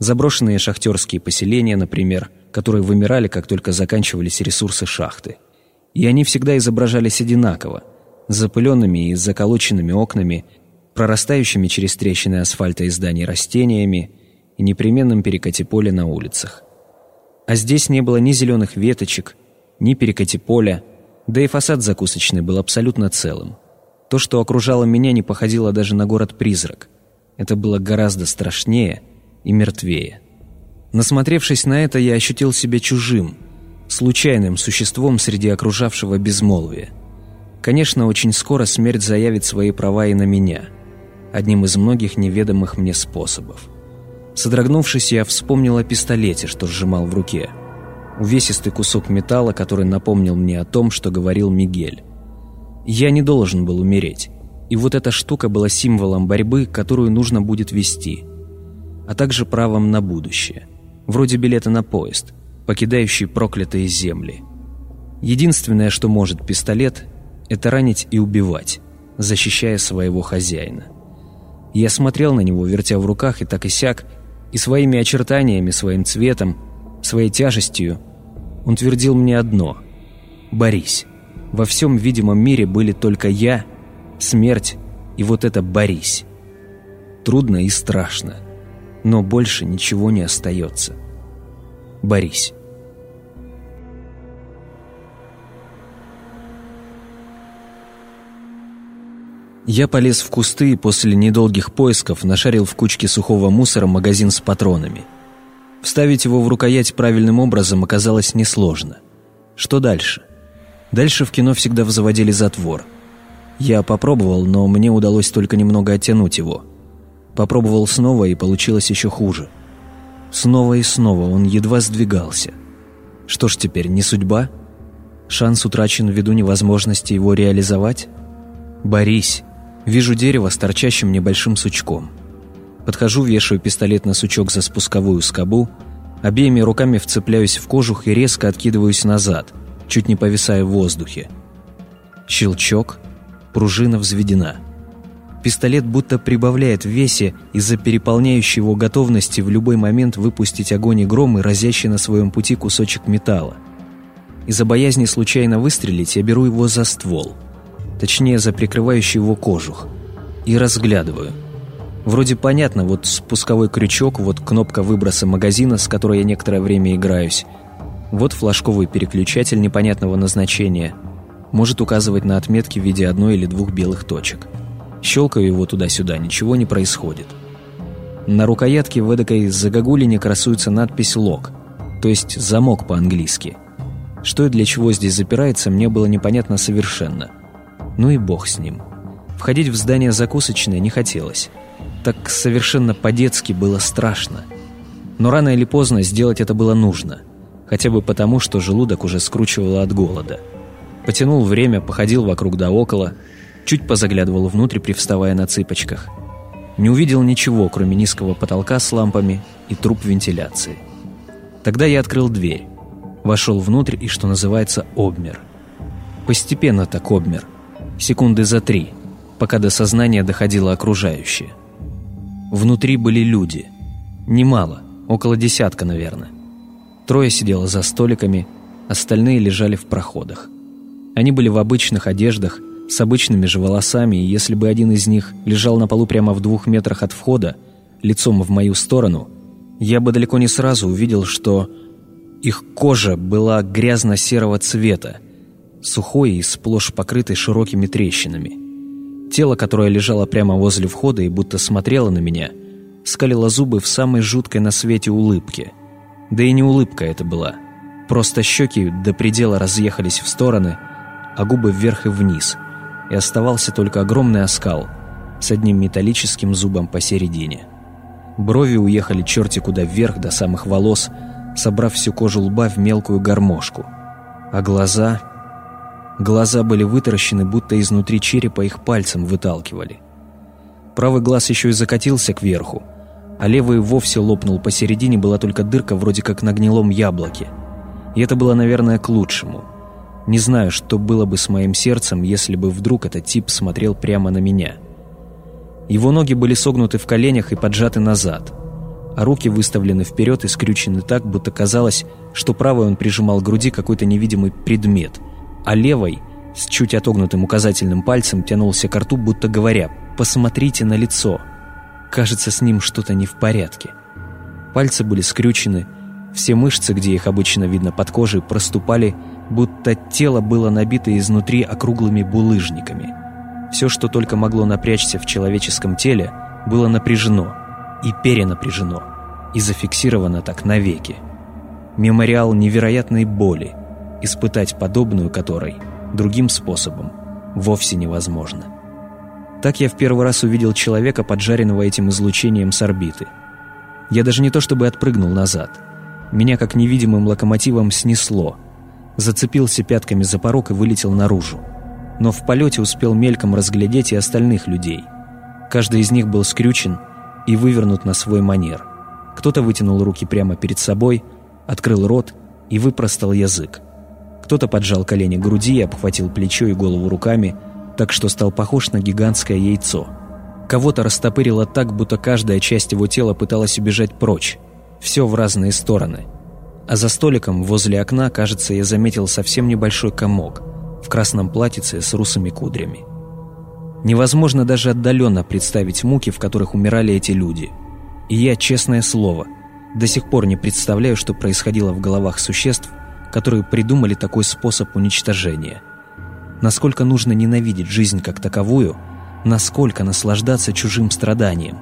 Заброшенные шахтерские поселения, например, которые вымирали, как только заканчивались ресурсы шахты. И они всегда изображались одинаково, с запыленными и заколоченными окнами, прорастающими через трещины асфальта и зданий растениями, и непременном перекате поля на улицах. А здесь не было ни зеленых веточек, ни перекати поля, да и фасад закусочный был абсолютно целым. То, что окружало меня, не походило даже на город-призрак. Это было гораздо страшнее и мертвее. Насмотревшись на это, я ощутил себя чужим, случайным существом среди окружавшего безмолвия. Конечно, очень скоро смерть заявит свои права и на меня, одним из многих неведомых мне способов. Содрогнувшись, я вспомнил о пистолете, что сжимал в руке. Увесистый кусок металла, который напомнил мне о том, что говорил Мигель. Я не должен был умереть. И вот эта штука была символом борьбы, которую нужно будет вести. А также правом на будущее. Вроде билета на поезд, покидающий проклятые земли. Единственное, что может пистолет, это ранить и убивать, защищая своего хозяина. Я смотрел на него, вертя в руках и так и сяк, и своими очертаниями, своим цветом, своей тяжестью он твердил мне одно – «Борись». Во всем видимом мире были только я, смерть и вот это «борись». Трудно и страшно, но больше ничего не остается. Борись. Я полез в кусты и после недолгих поисков нашарил в кучке сухого мусора магазин с патронами. Вставить его в рукоять правильным образом оказалось несложно. Что дальше? Дальше в кино всегда заводили затвор. Я попробовал, но мне удалось только немного оттянуть его. Попробовал снова, и получилось еще хуже. Снова и снова он едва сдвигался. Что ж теперь, не судьба? Шанс утрачен ввиду невозможности его реализовать? Борись. Вижу дерево с торчащим небольшим сучком. Подхожу, вешаю пистолет на сучок за спусковую скобу, обеими руками вцепляюсь в кожух и резко откидываюсь назад, чуть не повисая в воздухе. Щелчок, пружина взведена. Пистолет будто прибавляет в весе из-за переполняющей его готовности в любой момент выпустить огонь и гром и разящий на своем пути кусочек металла. Из-за боязни случайно выстрелить я беру его за ствол – точнее за прикрывающий его кожух, и разглядываю. Вроде понятно, вот спусковой крючок, вот кнопка выброса магазина, с которой я некоторое время играюсь, вот флажковый переключатель непонятного назначения, может указывать на отметки в виде одной или двух белых точек. Щелкаю его туда-сюда, ничего не происходит. На рукоятке в эдакой загогулине красуется надпись «Лок», то есть «замок» по-английски. Что и для чего здесь запирается, мне было непонятно совершенно – ну и бог с ним. Входить в здание закусочной не хотелось. Так совершенно по-детски было страшно. Но рано или поздно сделать это было нужно. Хотя бы потому, что желудок уже скручивало от голода. Потянул время, походил вокруг да около, чуть позаглядывал внутрь, привставая на цыпочках. Не увидел ничего, кроме низкого потолка с лампами и труб вентиляции. Тогда я открыл дверь, вошел внутрь и, что называется, обмер. Постепенно так обмер – секунды за три, пока до сознания доходило окружающее. Внутри были люди. Немало, около десятка, наверное. Трое сидело за столиками, остальные лежали в проходах. Они были в обычных одеждах, с обычными же волосами, и если бы один из них лежал на полу прямо в двух метрах от входа, лицом в мою сторону, я бы далеко не сразу увидел, что их кожа была грязно-серого цвета, сухой и сплошь покрытый широкими трещинами. Тело, которое лежало прямо возле входа и будто смотрело на меня, скалила зубы в самой жуткой на свете улыбке. Да и не улыбка это была. Просто щеки до предела разъехались в стороны, а губы вверх и вниз, и оставался только огромный оскал с одним металлическим зубом посередине. Брови уехали черти куда вверх до самых волос, собрав всю кожу лба в мелкую гармошку. А глаза... Глаза были вытаращены, будто изнутри черепа их пальцем выталкивали. Правый глаз еще и закатился кверху, а левый вовсе лопнул посередине, была только дырка вроде как на гнилом яблоке. И это было, наверное, к лучшему. Не знаю, что было бы с моим сердцем, если бы вдруг этот тип смотрел прямо на меня. Его ноги были согнуты в коленях и поджаты назад, а руки выставлены вперед и скрючены так, будто казалось, что правой он прижимал к груди какой-то невидимый предмет, а левой, с чуть отогнутым указательным пальцем, тянулся к рту, будто говоря «посмотрите на лицо». Кажется, с ним что-то не в порядке. Пальцы были скрючены, все мышцы, где их обычно видно под кожей, проступали, будто тело было набито изнутри округлыми булыжниками. Все, что только могло напрячься в человеческом теле, было напряжено и перенапряжено, и зафиксировано так навеки. Мемориал невероятной боли, испытать подобную которой другим способом вовсе невозможно. Так я в первый раз увидел человека, поджаренного этим излучением с орбиты. Я даже не то чтобы отпрыгнул назад. Меня как невидимым локомотивом снесло. Зацепился пятками за порог и вылетел наружу. Но в полете успел мельком разглядеть и остальных людей. Каждый из них был скрючен и вывернут на свой манер. Кто-то вытянул руки прямо перед собой, открыл рот и выпростал язык. Кто-то поджал колени к груди и обхватил плечо и голову руками – так что стал похож на гигантское яйцо. Кого-то растопырило так, будто каждая часть его тела пыталась убежать прочь. Все в разные стороны. А за столиком возле окна, кажется, я заметил совсем небольшой комок в красном платьице с русыми кудрями. Невозможно даже отдаленно представить муки, в которых умирали эти люди. И я, честное слово, до сих пор не представляю, что происходило в головах существ, которые придумали такой способ уничтожения – насколько нужно ненавидеть жизнь как таковую, насколько наслаждаться чужим страданием.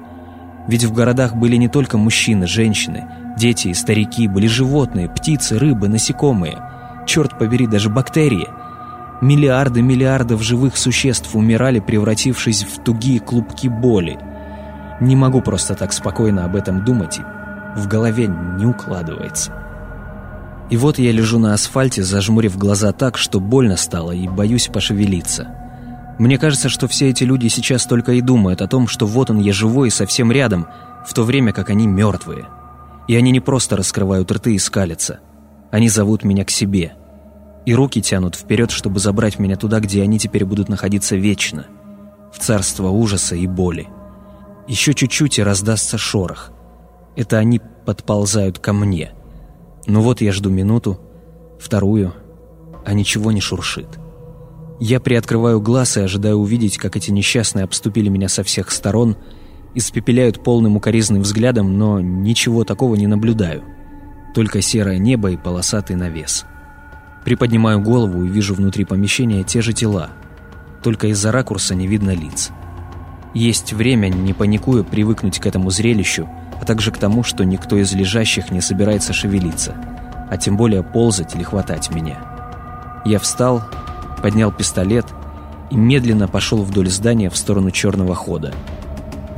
Ведь в городах были не только мужчины, женщины, дети старики, были животные, птицы, рыбы, насекомые, черт побери, даже бактерии. Миллиарды миллиардов живых существ умирали, превратившись в тугие клубки боли. Не могу просто так спокойно об этом думать, и в голове не укладывается. И вот я лежу на асфальте, зажмурив глаза так, что больно стало и боюсь пошевелиться. Мне кажется, что все эти люди сейчас только и думают о том, что вот он я живой и совсем рядом, в то время как они мертвые. И они не просто раскрывают рты и скалятся. Они зовут меня к себе. И руки тянут вперед, чтобы забрать меня туда, где они теперь будут находиться вечно. В царство ужаса и боли. Еще чуть-чуть и раздастся шорох. Это они подползают ко мне. Ну вот я жду минуту, вторую, а ничего не шуршит. Я приоткрываю глаз и ожидаю увидеть, как эти несчастные обступили меня со всех сторон, испепеляют полным укоризным взглядом, но ничего такого не наблюдаю. Только серое небо и полосатый навес. Приподнимаю голову и вижу внутри помещения те же тела, только из-за ракурса не видно лиц. Есть время, не паникуя, привыкнуть к этому зрелищу – а также к тому, что никто из лежащих не собирается шевелиться, а тем более ползать или хватать меня. Я встал, поднял пистолет и медленно пошел вдоль здания в сторону черного хода.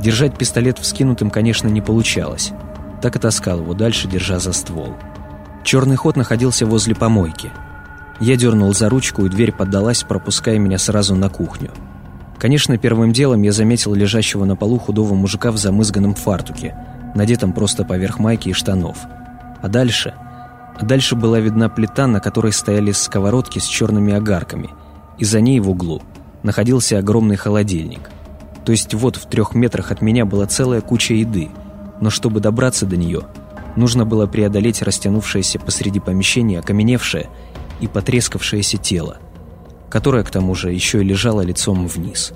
Держать пистолет вскинутым, конечно, не получалось, так и таскал его дальше, держа за ствол. Черный ход находился возле помойки. Я дернул за ручку, и дверь поддалась, пропуская меня сразу на кухню. Конечно, первым делом я заметил лежащего на полу худого мужика в замызганном фартуке – надетом просто поверх майки и штанов. А дальше... А дальше была видна плита, на которой стояли сковородки с черными огарками, и за ней в углу находился огромный холодильник. То есть вот в трех метрах от меня была целая куча еды, но чтобы добраться до нее, нужно было преодолеть растянувшееся посреди помещения окаменевшее и потрескавшееся тело, которое, к тому же, еще и лежало лицом вниз.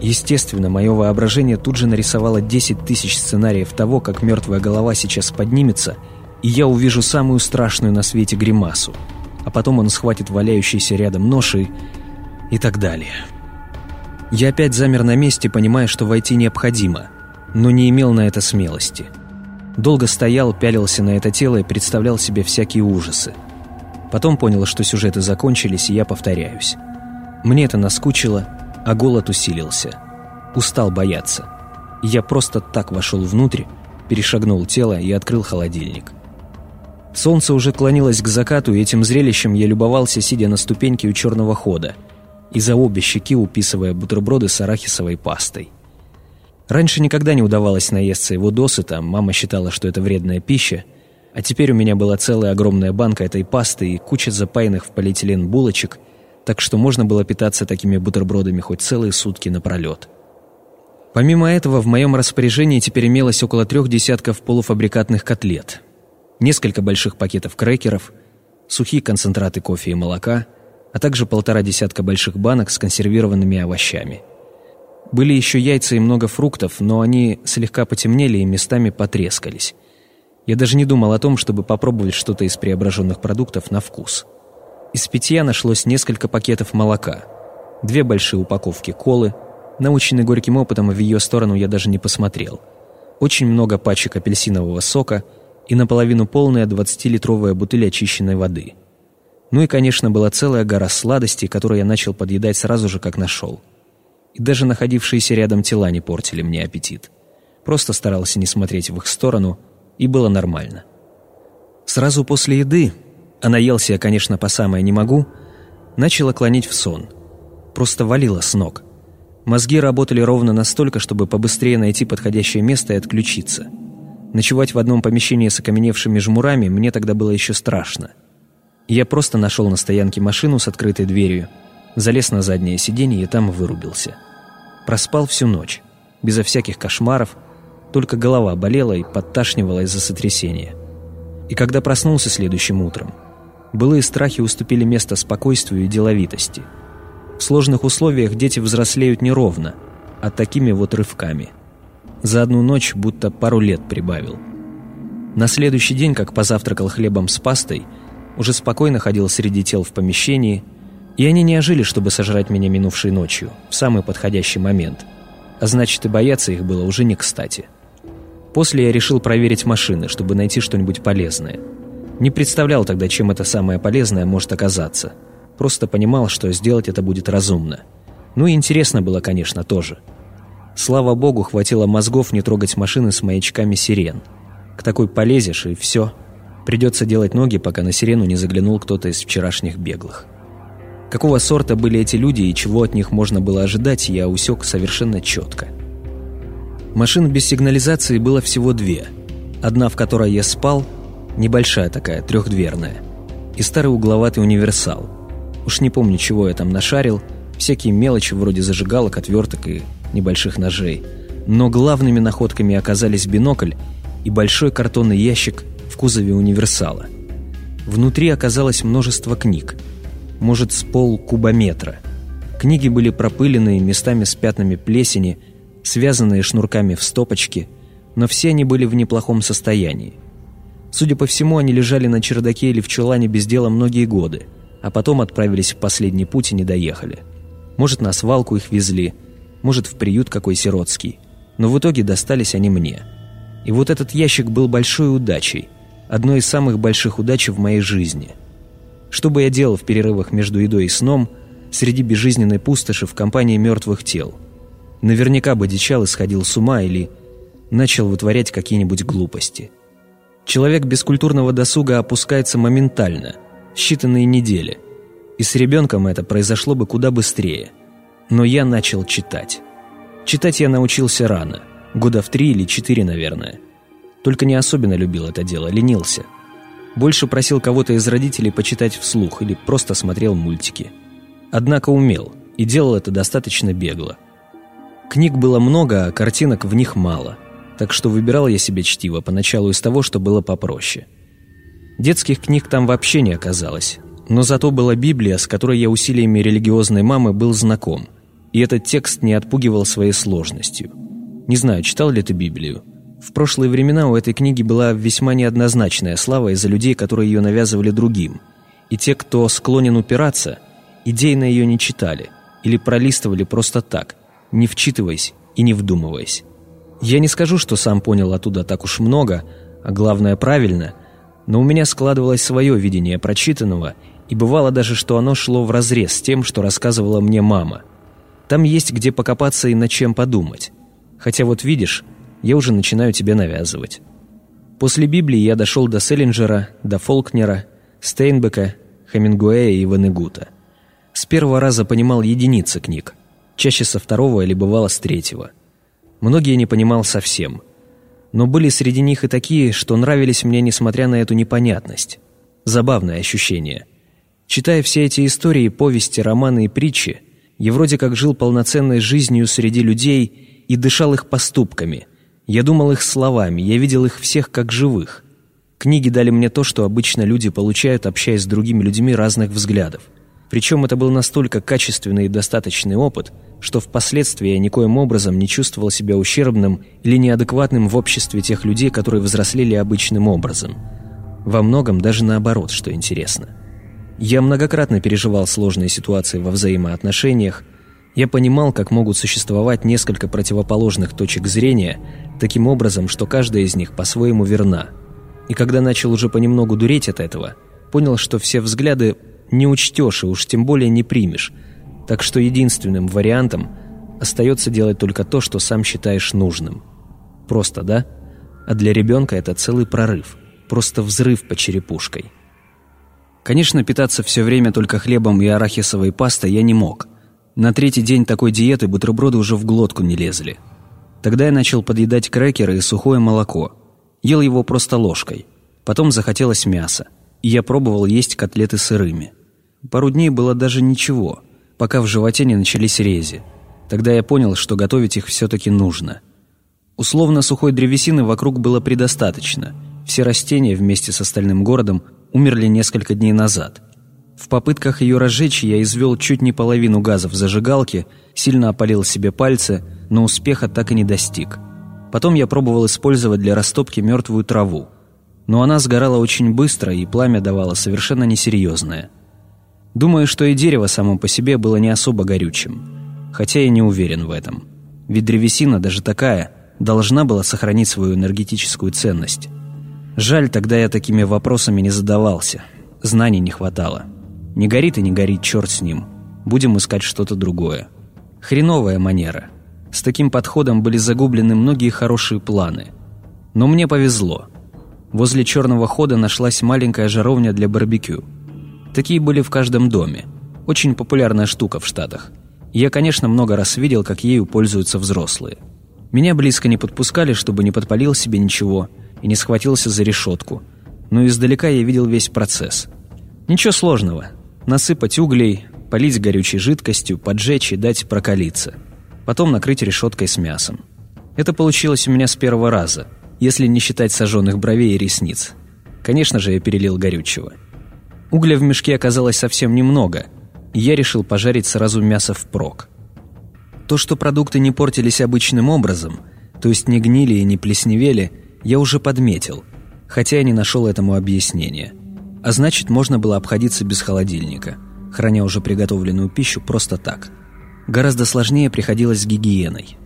Естественно, мое воображение тут же нарисовало 10 тысяч сценариев того, как мертвая голова сейчас поднимется, и я увижу самую страшную на свете гримасу. А потом он схватит валяющийся рядом нож и... и так далее. Я опять замер на месте, понимая, что войти необходимо. но не имел на это смелости. Долго стоял, пялился на это тело и представлял себе всякие ужасы. Потом понял, что сюжеты закончились, и я повторяюсь. Мне это наскучило, а голод усилился. Устал бояться. Я просто так вошел внутрь, перешагнул тело и открыл холодильник. Солнце уже клонилось к закату, и этим зрелищем я любовался, сидя на ступеньке у черного хода, и за обе щеки уписывая бутерброды с арахисовой пастой. Раньше никогда не удавалось наесться его досыта, мама считала, что это вредная пища, а теперь у меня была целая огромная банка этой пасты и куча запаянных в полиэтилен булочек, так что можно было питаться такими бутербродами хоть целые сутки напролет. Помимо этого, в моем распоряжении теперь имелось около трех десятков полуфабрикатных котлет – несколько больших пакетов крекеров, сухие концентраты кофе и молока, а также полтора десятка больших банок с консервированными овощами. Были еще яйца и много фруктов, но они слегка потемнели и местами потрескались. Я даже не думал о том, чтобы попробовать что-то из преображенных продуктов на вкус. Из питья нашлось несколько пакетов молока, две большие упаковки колы, наученный горьким опытом в ее сторону я даже не посмотрел, очень много пачек апельсинового сока – и наполовину полная 20-литровая бутыль очищенной воды. Ну и, конечно, была целая гора сладостей, которую я начал подъедать сразу же, как нашел. И даже находившиеся рядом тела не портили мне аппетит. Просто старался не смотреть в их сторону, и было нормально. Сразу после еды, а наелся я, конечно, по самое не могу, начало клонить в сон. Просто валило с ног. Мозги работали ровно настолько, чтобы побыстрее найти подходящее место и отключиться – Ночевать в одном помещении с окаменевшими жмурами мне тогда было еще страшно. Я просто нашел на стоянке машину с открытой дверью, залез на заднее сиденье и там вырубился. Проспал всю ночь, безо всяких кошмаров, только голова болела и подташнивала из-за сотрясения. И когда проснулся следующим утром, былые страхи уступили место спокойствию и деловитости. В сложных условиях дети взрослеют неровно, а такими вот рывками – за одну ночь будто пару лет прибавил. На следующий день, как позавтракал хлебом с пастой, уже спокойно ходил среди тел в помещении, и они не ожили, чтобы сожрать меня минувшей ночью, в самый подходящий момент. А значит, и бояться их было уже не кстати. После я решил проверить машины, чтобы найти что-нибудь полезное. Не представлял тогда, чем это самое полезное может оказаться. Просто понимал, что сделать это будет разумно. Ну и интересно было, конечно, тоже – Слава богу, хватило мозгов не трогать машины с маячками сирен. К такой полезешь, и все. Придется делать ноги, пока на сирену не заглянул кто-то из вчерашних беглых. Какого сорта были эти люди и чего от них можно было ожидать, я усек совершенно четко. Машин без сигнализации было всего две. Одна, в которой я спал, небольшая такая, трехдверная, и старый угловатый универсал. Уж не помню, чего я там нашарил, всякие мелочи вроде зажигалок, отверток и небольших ножей. Но главными находками оказались бинокль и большой картонный ящик кузове универсала. Внутри оказалось множество книг, может, с пол кубометра. Книги были пропыленные, местами с пятнами плесени, связанные шнурками в стопочке, но все они были в неплохом состоянии. Судя по всему, они лежали на чердаке или в чулане без дела многие годы, а потом отправились в последний путь и не доехали. Может, на свалку их везли, может, в приют какой сиротский. Но в итоге достались они мне. И вот этот ящик был большой удачей, одной из самых больших удач в моей жизни. Что бы я делал в перерывах между едой и сном, среди безжизненной пустоши в компании мертвых тел? Наверняка бы дичал и сходил с ума или начал вытворять какие-нибудь глупости. Человек без культурного досуга опускается моментально, считанные недели. И с ребенком это произошло бы куда быстрее – но я начал читать. Читать я научился рано, года в три или четыре, наверное. Только не особенно любил это дело, ленился. Больше просил кого-то из родителей почитать вслух или просто смотрел мультики. Однако умел, и делал это достаточно бегло. Книг было много, а картинок в них мало, так что выбирал я себе чтиво поначалу из того, что было попроще. Детских книг там вообще не оказалось, но зато была Библия, с которой я усилиями религиозной мамы был знаком – и этот текст не отпугивал своей сложностью. Не знаю, читал ли ты Библию? В прошлые времена у этой книги была весьма неоднозначная слава из-за людей, которые ее навязывали другим. И те, кто склонен упираться, идейно ее не читали или пролистывали просто так, не вчитываясь и не вдумываясь. Я не скажу, что сам понял оттуда так уж много, а главное правильно, но у меня складывалось свое видение прочитанного, и бывало даже, что оно шло вразрез с тем, что рассказывала мне мама. Там есть где покопаться и над чем подумать. Хотя вот видишь, я уже начинаю тебе навязывать. После Библии я дошел до Селлинджера, до Фолкнера, Стейнбека, Хемингуэя и Ванегута. С первого раза понимал единицы книг, чаще со второго или бывало с третьего – Многие не понимал совсем. Но были среди них и такие, что нравились мне, несмотря на эту непонятность. Забавное ощущение. Читая все эти истории, повести, романы и притчи, я вроде как жил полноценной жизнью среди людей и дышал их поступками. Я думал их словами, я видел их всех как живых. Книги дали мне то, что обычно люди получают, общаясь с другими людьми разных взглядов. Причем это был настолько качественный и достаточный опыт – что впоследствии я никоим образом не чувствовал себя ущербным или неадекватным в обществе тех людей, которые взрослели обычным образом. Во многом даже наоборот, что интересно. Я многократно переживал сложные ситуации во взаимоотношениях, я понимал, как могут существовать несколько противоположных точек зрения, таким образом, что каждая из них по-своему верна. И когда начал уже понемногу дуреть от этого, понял, что все взгляды не учтешь и уж тем более не примешь – так что единственным вариантом остается делать только то, что сам считаешь нужным. Просто, да? А для ребенка это целый прорыв, просто взрыв по черепушкой. Конечно, питаться все время только хлебом и арахисовой пастой я не мог. На третий день такой диеты бутерброды уже в глотку не лезли. Тогда я начал подъедать крекеры и сухое молоко. Ел его просто ложкой. Потом захотелось мяса, и я пробовал есть котлеты сырыми. Пару дней было даже ничего – пока в животе не начались рези. Тогда я понял, что готовить их все-таки нужно. Условно сухой древесины вокруг было предостаточно. Все растения вместе с остальным городом умерли несколько дней назад. В попытках ее разжечь я извел чуть не половину газов зажигалки, сильно опалил себе пальцы, но успеха так и не достиг. Потом я пробовал использовать для растопки мертвую траву. Но она сгорала очень быстро, и пламя давало совершенно несерьезное – Думаю, что и дерево само по себе было не особо горючим. Хотя я не уверен в этом. Ведь древесина, даже такая, должна была сохранить свою энергетическую ценность. Жаль, тогда я такими вопросами не задавался. Знаний не хватало. Не горит и не горит, черт с ним. Будем искать что-то другое. Хреновая манера. С таким подходом были загублены многие хорошие планы. Но мне повезло. Возле черного хода нашлась маленькая жаровня для барбекю – Такие были в каждом доме. Очень популярная штука в Штатах. Я, конечно, много раз видел, как ею пользуются взрослые. Меня близко не подпускали, чтобы не подпалил себе ничего и не схватился за решетку. Но издалека я видел весь процесс. Ничего сложного. Насыпать углей, полить горючей жидкостью, поджечь и дать прокалиться. Потом накрыть решеткой с мясом. Это получилось у меня с первого раза, если не считать сожженных бровей и ресниц. Конечно же, я перелил горючего. Угля в мешке оказалось совсем немного, и я решил пожарить сразу мясо впрок. То, что продукты не портились обычным образом, то есть не гнили и не плесневели, я уже подметил, хотя я не нашел этому объяснения. А значит, можно было обходиться без холодильника, храня уже приготовленную пищу просто так. Гораздо сложнее приходилось с гигиеной.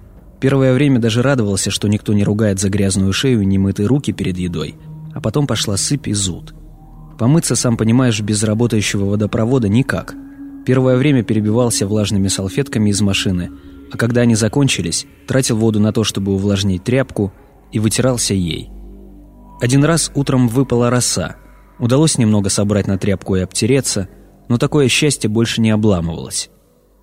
Первое время даже радовался, что никто не ругает за грязную шею и немытые руки перед едой, а потом пошла сыпь и зуд – Помыться, сам понимаешь, без работающего водопровода никак. Первое время перебивался влажными салфетками из машины, а когда они закончились, тратил воду на то, чтобы увлажнить тряпку, и вытирался ей. Один раз утром выпала роса. Удалось немного собрать на тряпку и обтереться, но такое счастье больше не обламывалось.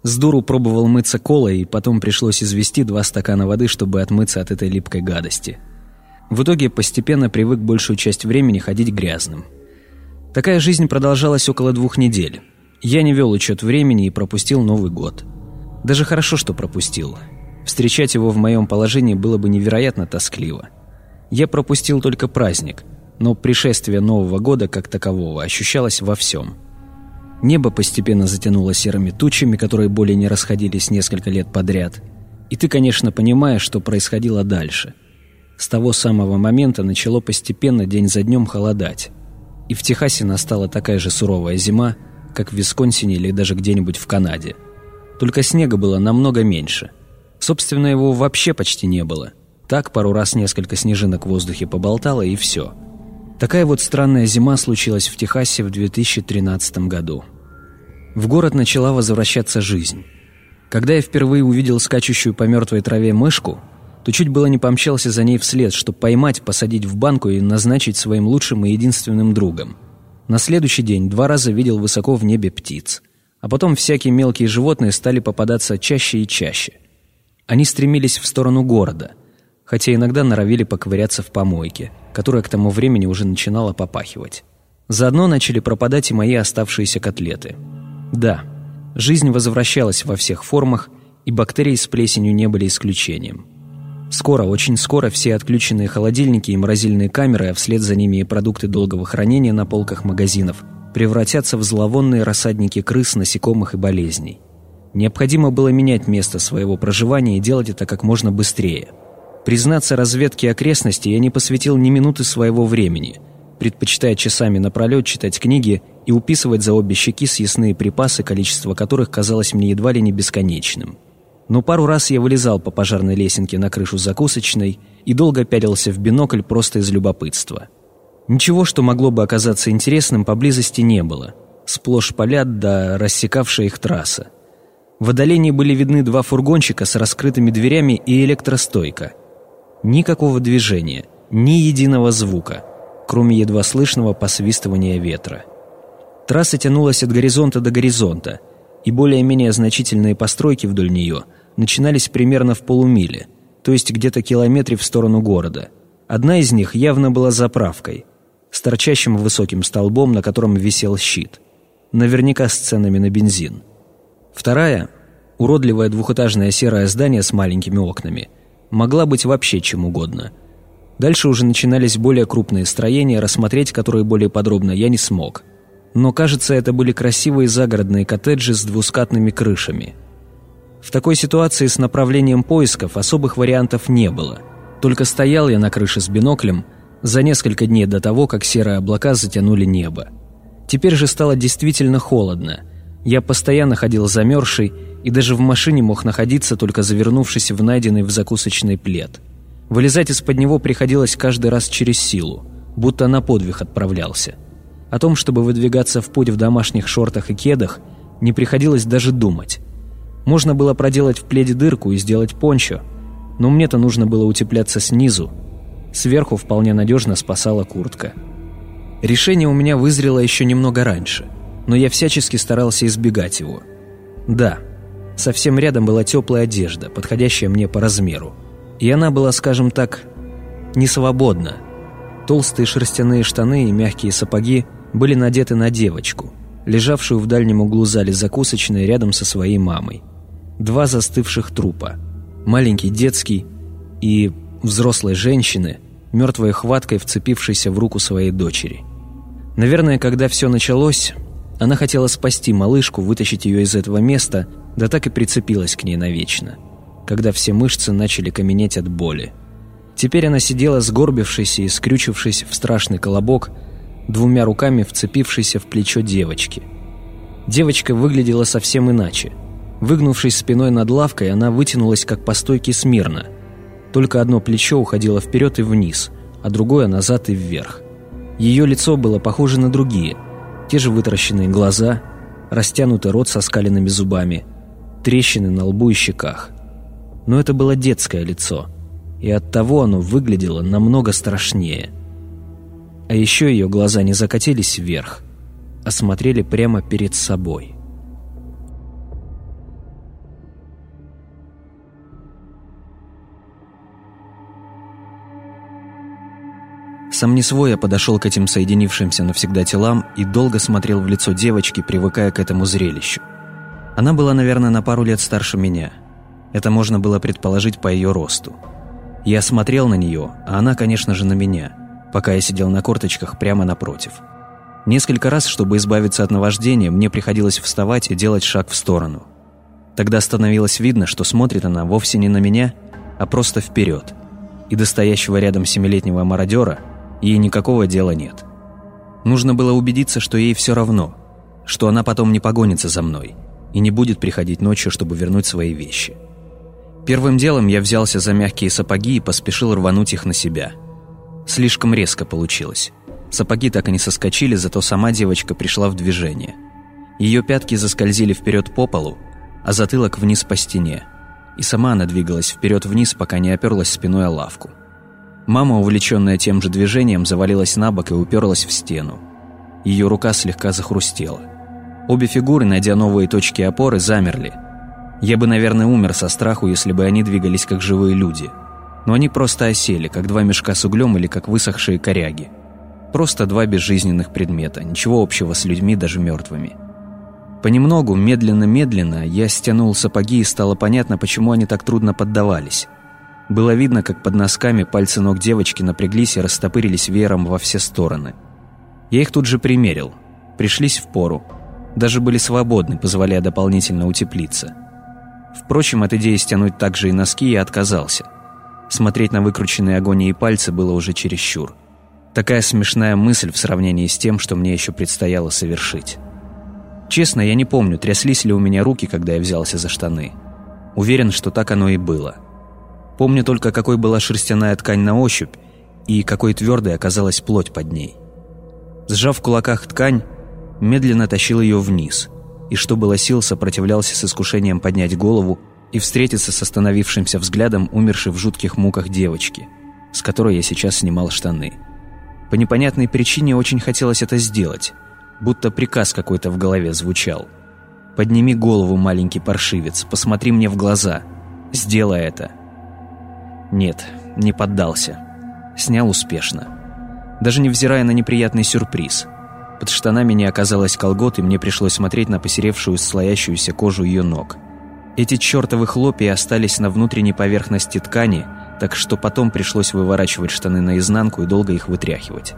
С дуру пробовал мыться колой, и потом пришлось извести два стакана воды, чтобы отмыться от этой липкой гадости. В итоге постепенно привык большую часть времени ходить грязным – Такая жизнь продолжалась около двух недель. Я не вел учет времени и пропустил Новый год. Даже хорошо, что пропустил. Встречать его в моем положении было бы невероятно тоскливо. Я пропустил только праздник, но пришествие Нового года как такового ощущалось во всем. Небо постепенно затянуло серыми тучами, которые более не расходились несколько лет подряд. И ты, конечно, понимаешь, что происходило дальше. С того самого момента начало постепенно день за днем холодать. И в Техасе настала такая же суровая зима, как в Висконсине или даже где-нибудь в Канаде. Только снега было намного меньше. Собственно, его вообще почти не было. Так пару раз несколько снежинок в воздухе поболтало и все. Такая вот странная зима случилась в Техасе в 2013 году. В город начала возвращаться жизнь. Когда я впервые увидел скачущую по мертвой траве мышку, то чуть было не помчался за ней вслед, чтобы поймать, посадить в банку и назначить своим лучшим и единственным другом. На следующий день два раза видел высоко в небе птиц. А потом всякие мелкие животные стали попадаться чаще и чаще. Они стремились в сторону города, хотя иногда норовили поковыряться в помойке, которая к тому времени уже начинала попахивать. Заодно начали пропадать и мои оставшиеся котлеты. Да, жизнь возвращалась во всех формах, и бактерии с плесенью не были исключением. Скоро, очень скоро все отключенные холодильники и морозильные камеры, а вслед за ними и продукты долгого хранения на полках магазинов, превратятся в зловонные рассадники крыс, насекомых и болезней. Необходимо было менять место своего проживания и делать это как можно быстрее. Признаться разведке окрестностей я не посвятил ни минуты своего времени, предпочитая часами напролет читать книги и уписывать за обе щеки съестные припасы, количество которых казалось мне едва ли не бесконечным но пару раз я вылезал по пожарной лесенке на крышу закусочной и долго пялился в бинокль просто из любопытства. Ничего, что могло бы оказаться интересным, поблизости не было. Сплошь поля да рассекавшая их трасса. В отдалении были видны два фургончика с раскрытыми дверями и электростойка. Никакого движения, ни единого звука, кроме едва слышного посвистывания ветра. Трасса тянулась от горизонта до горизонта – и более-менее значительные постройки вдоль нее начинались примерно в полумиле, то есть где-то километре в сторону города. Одна из них явно была заправкой, с торчащим высоким столбом, на котором висел щит. Наверняка с ценами на бензин. Вторая, уродливое двухэтажное серое здание с маленькими окнами, могла быть вообще чем угодно. Дальше уже начинались более крупные строения, рассмотреть которые более подробно я не смог – но, кажется, это были красивые загородные коттеджи с двускатными крышами. В такой ситуации с направлением поисков особых вариантов не было. Только стоял я на крыше с биноклем за несколько дней до того, как серые облака затянули небо. Теперь же стало действительно холодно. Я постоянно ходил замерзший и даже в машине мог находиться, только завернувшись в найденный в закусочный плед. Вылезать из-под него приходилось каждый раз через силу, будто на подвиг отправлялся. О том, чтобы выдвигаться в путь в домашних шортах и кедах, не приходилось даже думать. Можно было проделать в пледе дырку и сделать пончо, но мне-то нужно было утепляться снизу. Сверху вполне надежно спасала куртка. Решение у меня вызрело еще немного раньше, но я всячески старался избегать его. Да, совсем рядом была теплая одежда, подходящая мне по размеру. И она была, скажем так, не свободна. Толстые шерстяные штаны и мягкие сапоги были надеты на девочку, лежавшую в дальнем углу зале закусочной рядом со своей мамой. Два застывших трупа. Маленький детский и взрослой женщины, мертвой хваткой вцепившейся в руку своей дочери. Наверное, когда все началось, она хотела спасти малышку, вытащить ее из этого места, да так и прицепилась к ней навечно, когда все мышцы начали каменеть от боли. Теперь она сидела сгорбившись и скрючившись в страшный колобок, двумя руками вцепившейся в плечо девочки. Девочка выглядела совсем иначе. Выгнувшись спиной над лавкой, она вытянулась как по стойке смирно. Только одно плечо уходило вперед и вниз, а другое назад и вверх. Ее лицо было похоже на другие. Те же вытаращенные глаза, растянутый рот со скаленными зубами, трещины на лбу и щеках. Но это было детское лицо, и оттого оно выглядело намного страшнее – а еще ее глаза не закатились вверх, а смотрели прямо перед собой. Сам не свой я подошел к этим соединившимся навсегда телам и долго смотрел в лицо девочки, привыкая к этому зрелищу. Она была, наверное, на пару лет старше меня. Это можно было предположить по ее росту. Я смотрел на нее, а она, конечно же, на меня – пока я сидел на корточках прямо напротив. Несколько раз, чтобы избавиться от наваждения, мне приходилось вставать и делать шаг в сторону. Тогда становилось видно, что смотрит она вовсе не на меня, а просто вперед. И до стоящего рядом семилетнего мародера ей никакого дела нет. Нужно было убедиться, что ей все равно, что она потом не погонится за мной и не будет приходить ночью, чтобы вернуть свои вещи. Первым делом я взялся за мягкие сапоги и поспешил рвануть их на себя. Слишком резко получилось. Сапоги так и не соскочили, зато сама девочка пришла в движение. Ее пятки заскользили вперед по полу, а затылок вниз по стене. И сама она двигалась вперед-вниз, пока не оперлась спиной о лавку. Мама, увлеченная тем же движением, завалилась на бок и уперлась в стену. Ее рука слегка захрустела. Обе фигуры, найдя новые точки опоры, замерли. Я бы, наверное, умер со страху, если бы они двигались как живые люди. Но они просто осели, как два мешка с углем или как высохшие коряги. Просто два безжизненных предмета, ничего общего с людьми, даже мертвыми. Понемногу, медленно-медленно, я стянул сапоги и стало понятно, почему они так трудно поддавались. Было видно, как под носками пальцы ног девочки напряглись и растопырились веером во все стороны. Я их тут же примерил. Пришлись в пору. Даже были свободны, позволяя дополнительно утеплиться. Впрочем, от идеи стянуть также и носки я отказался. Смотреть на выкрученные агонией пальцы было уже чересчур. Такая смешная мысль в сравнении с тем, что мне еще предстояло совершить. Честно, я не помню, тряслись ли у меня руки, когда я взялся за штаны. Уверен, что так оно и было. Помню только, какой была шерстяная ткань на ощупь и какой твердой оказалась плоть под ней. Сжав в кулаках ткань, медленно тащил ее вниз, и что было сил, сопротивлялся с искушением поднять голову и встретиться с остановившимся взглядом умершей в жутких муках девочки, с которой я сейчас снимал штаны. По непонятной причине очень хотелось это сделать, будто приказ какой-то в голове звучал. «Подними голову, маленький паршивец, посмотри мне в глаза. Сделай это». Нет, не поддался. Снял успешно. Даже невзирая на неприятный сюрприз. Под штанами не оказалось колгот, и мне пришлось смотреть на посеревшую, слоящуюся кожу ее ног. Эти чертовы хлопья остались на внутренней поверхности ткани, так что потом пришлось выворачивать штаны наизнанку и долго их вытряхивать.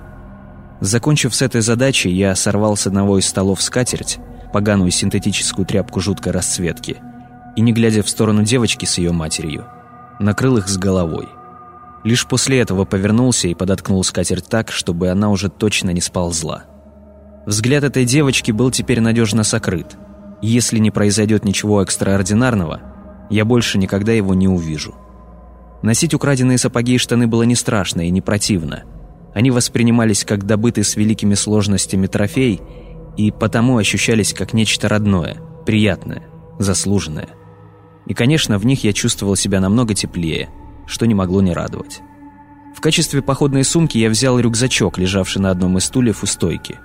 Закончив с этой задачей, я сорвал с одного из столов скатерть, поганую синтетическую тряпку жуткой расцветки, и, не глядя в сторону девочки с ее матерью, накрыл их с головой. Лишь после этого повернулся и подоткнул скатерть так, чтобы она уже точно не сползла. Взгляд этой девочки был теперь надежно сокрыт. Если не произойдет ничего экстраординарного, я больше никогда его не увижу. Носить украденные сапоги и штаны было не страшно и не противно. Они воспринимались как добытый с великими сложностями трофей и потому ощущались как нечто родное, приятное, заслуженное. И, конечно, в них я чувствовал себя намного теплее, что не могло не радовать. В качестве походной сумки я взял рюкзачок, лежавший на одном из стульев у стойки.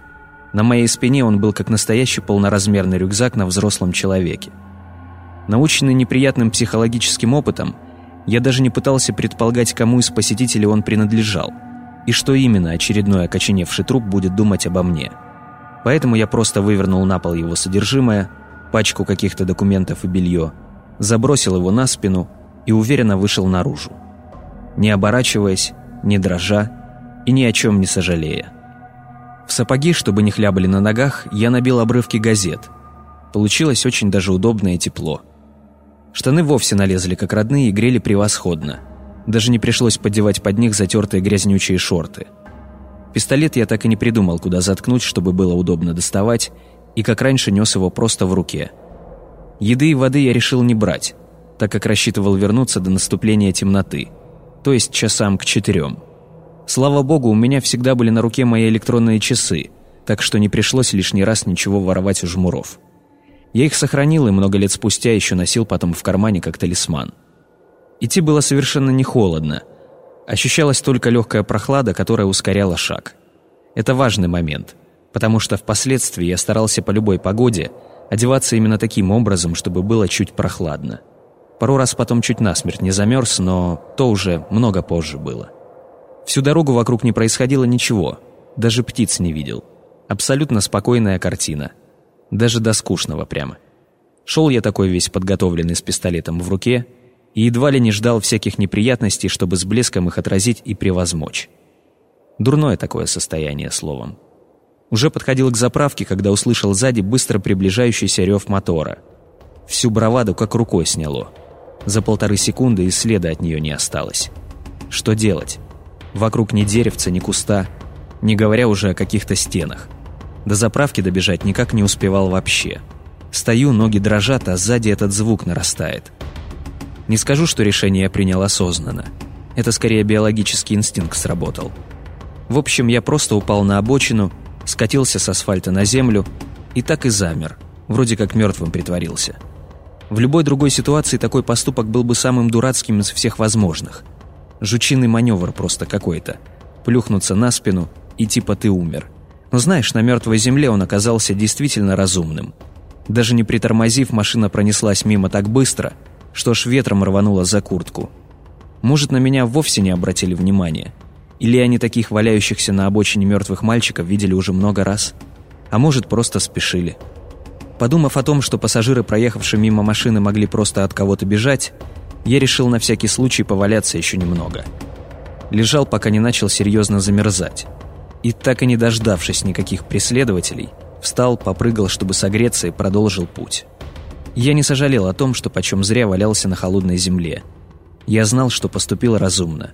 На моей спине он был как настоящий полноразмерный рюкзак на взрослом человеке. Наученный неприятным психологическим опытом, я даже не пытался предполагать, кому из посетителей он принадлежал, и что именно очередной окоченевший труп будет думать обо мне. Поэтому я просто вывернул на пол его содержимое, пачку каких-то документов и белье, забросил его на спину и уверенно вышел наружу. Не оборачиваясь, не дрожа и ни о чем не сожалея. В сапоги, чтобы не хлябали на ногах, я набил обрывки газет. Получилось очень даже удобно и тепло. Штаны вовсе налезли как родные и грели превосходно. Даже не пришлось поддевать под них затертые грязнючие шорты. Пистолет я так и не придумал, куда заткнуть, чтобы было удобно доставать, и как раньше нес его просто в руке – Еды и воды я решил не брать, так как рассчитывал вернуться до наступления темноты, то есть часам к четырем. Слава богу, у меня всегда были на руке мои электронные часы, так что не пришлось лишний раз ничего воровать у жмуров. Я их сохранил и много лет спустя еще носил потом в кармане как талисман. Идти было совершенно не холодно. Ощущалась только легкая прохлада, которая ускоряла шаг. Это важный момент, потому что впоследствии я старался по любой погоде – одеваться именно таким образом, чтобы было чуть прохладно. Пару раз потом чуть насмерть не замерз, но то уже много позже было. Всю дорогу вокруг не происходило ничего, даже птиц не видел. Абсолютно спокойная картина. Даже до скучного прямо. Шел я такой весь подготовленный с пистолетом в руке и едва ли не ждал всяких неприятностей, чтобы с блеском их отразить и превозмочь. Дурное такое состояние, словом. Уже подходил к заправке, когда услышал сзади быстро приближающийся рев мотора. Всю браваду как рукой сняло. За полторы секунды и следа от нее не осталось. Что делать? Вокруг ни деревца, ни куста, не говоря уже о каких-то стенах. До заправки добежать никак не успевал вообще. Стою, ноги дрожат, а сзади этот звук нарастает. Не скажу, что решение я принял осознанно. Это скорее биологический инстинкт сработал. В общем, я просто упал на обочину, скатился с асфальта на землю и так и замер, вроде как мертвым притворился. В любой другой ситуации такой поступок был бы самым дурацким из всех возможных. Жучиный маневр просто какой-то. Плюхнуться на спину и типа ты умер. Но знаешь, на мертвой земле он оказался действительно разумным. Даже не притормозив, машина пронеслась мимо так быстро, что аж ветром рванула за куртку. Может, на меня вовсе не обратили внимания. Или они таких валяющихся на обочине мертвых мальчиков видели уже много раз. А может, просто спешили. Подумав о том, что пассажиры, проехавшие мимо машины, могли просто от кого-то бежать, я решил на всякий случай поваляться еще немного. Лежал, пока не начал серьезно замерзать. И так и не дождавшись никаких преследователей, встал, попрыгал, чтобы согреться и продолжил путь. Я не сожалел о том, что почем зря валялся на холодной земле. Я знал, что поступил разумно.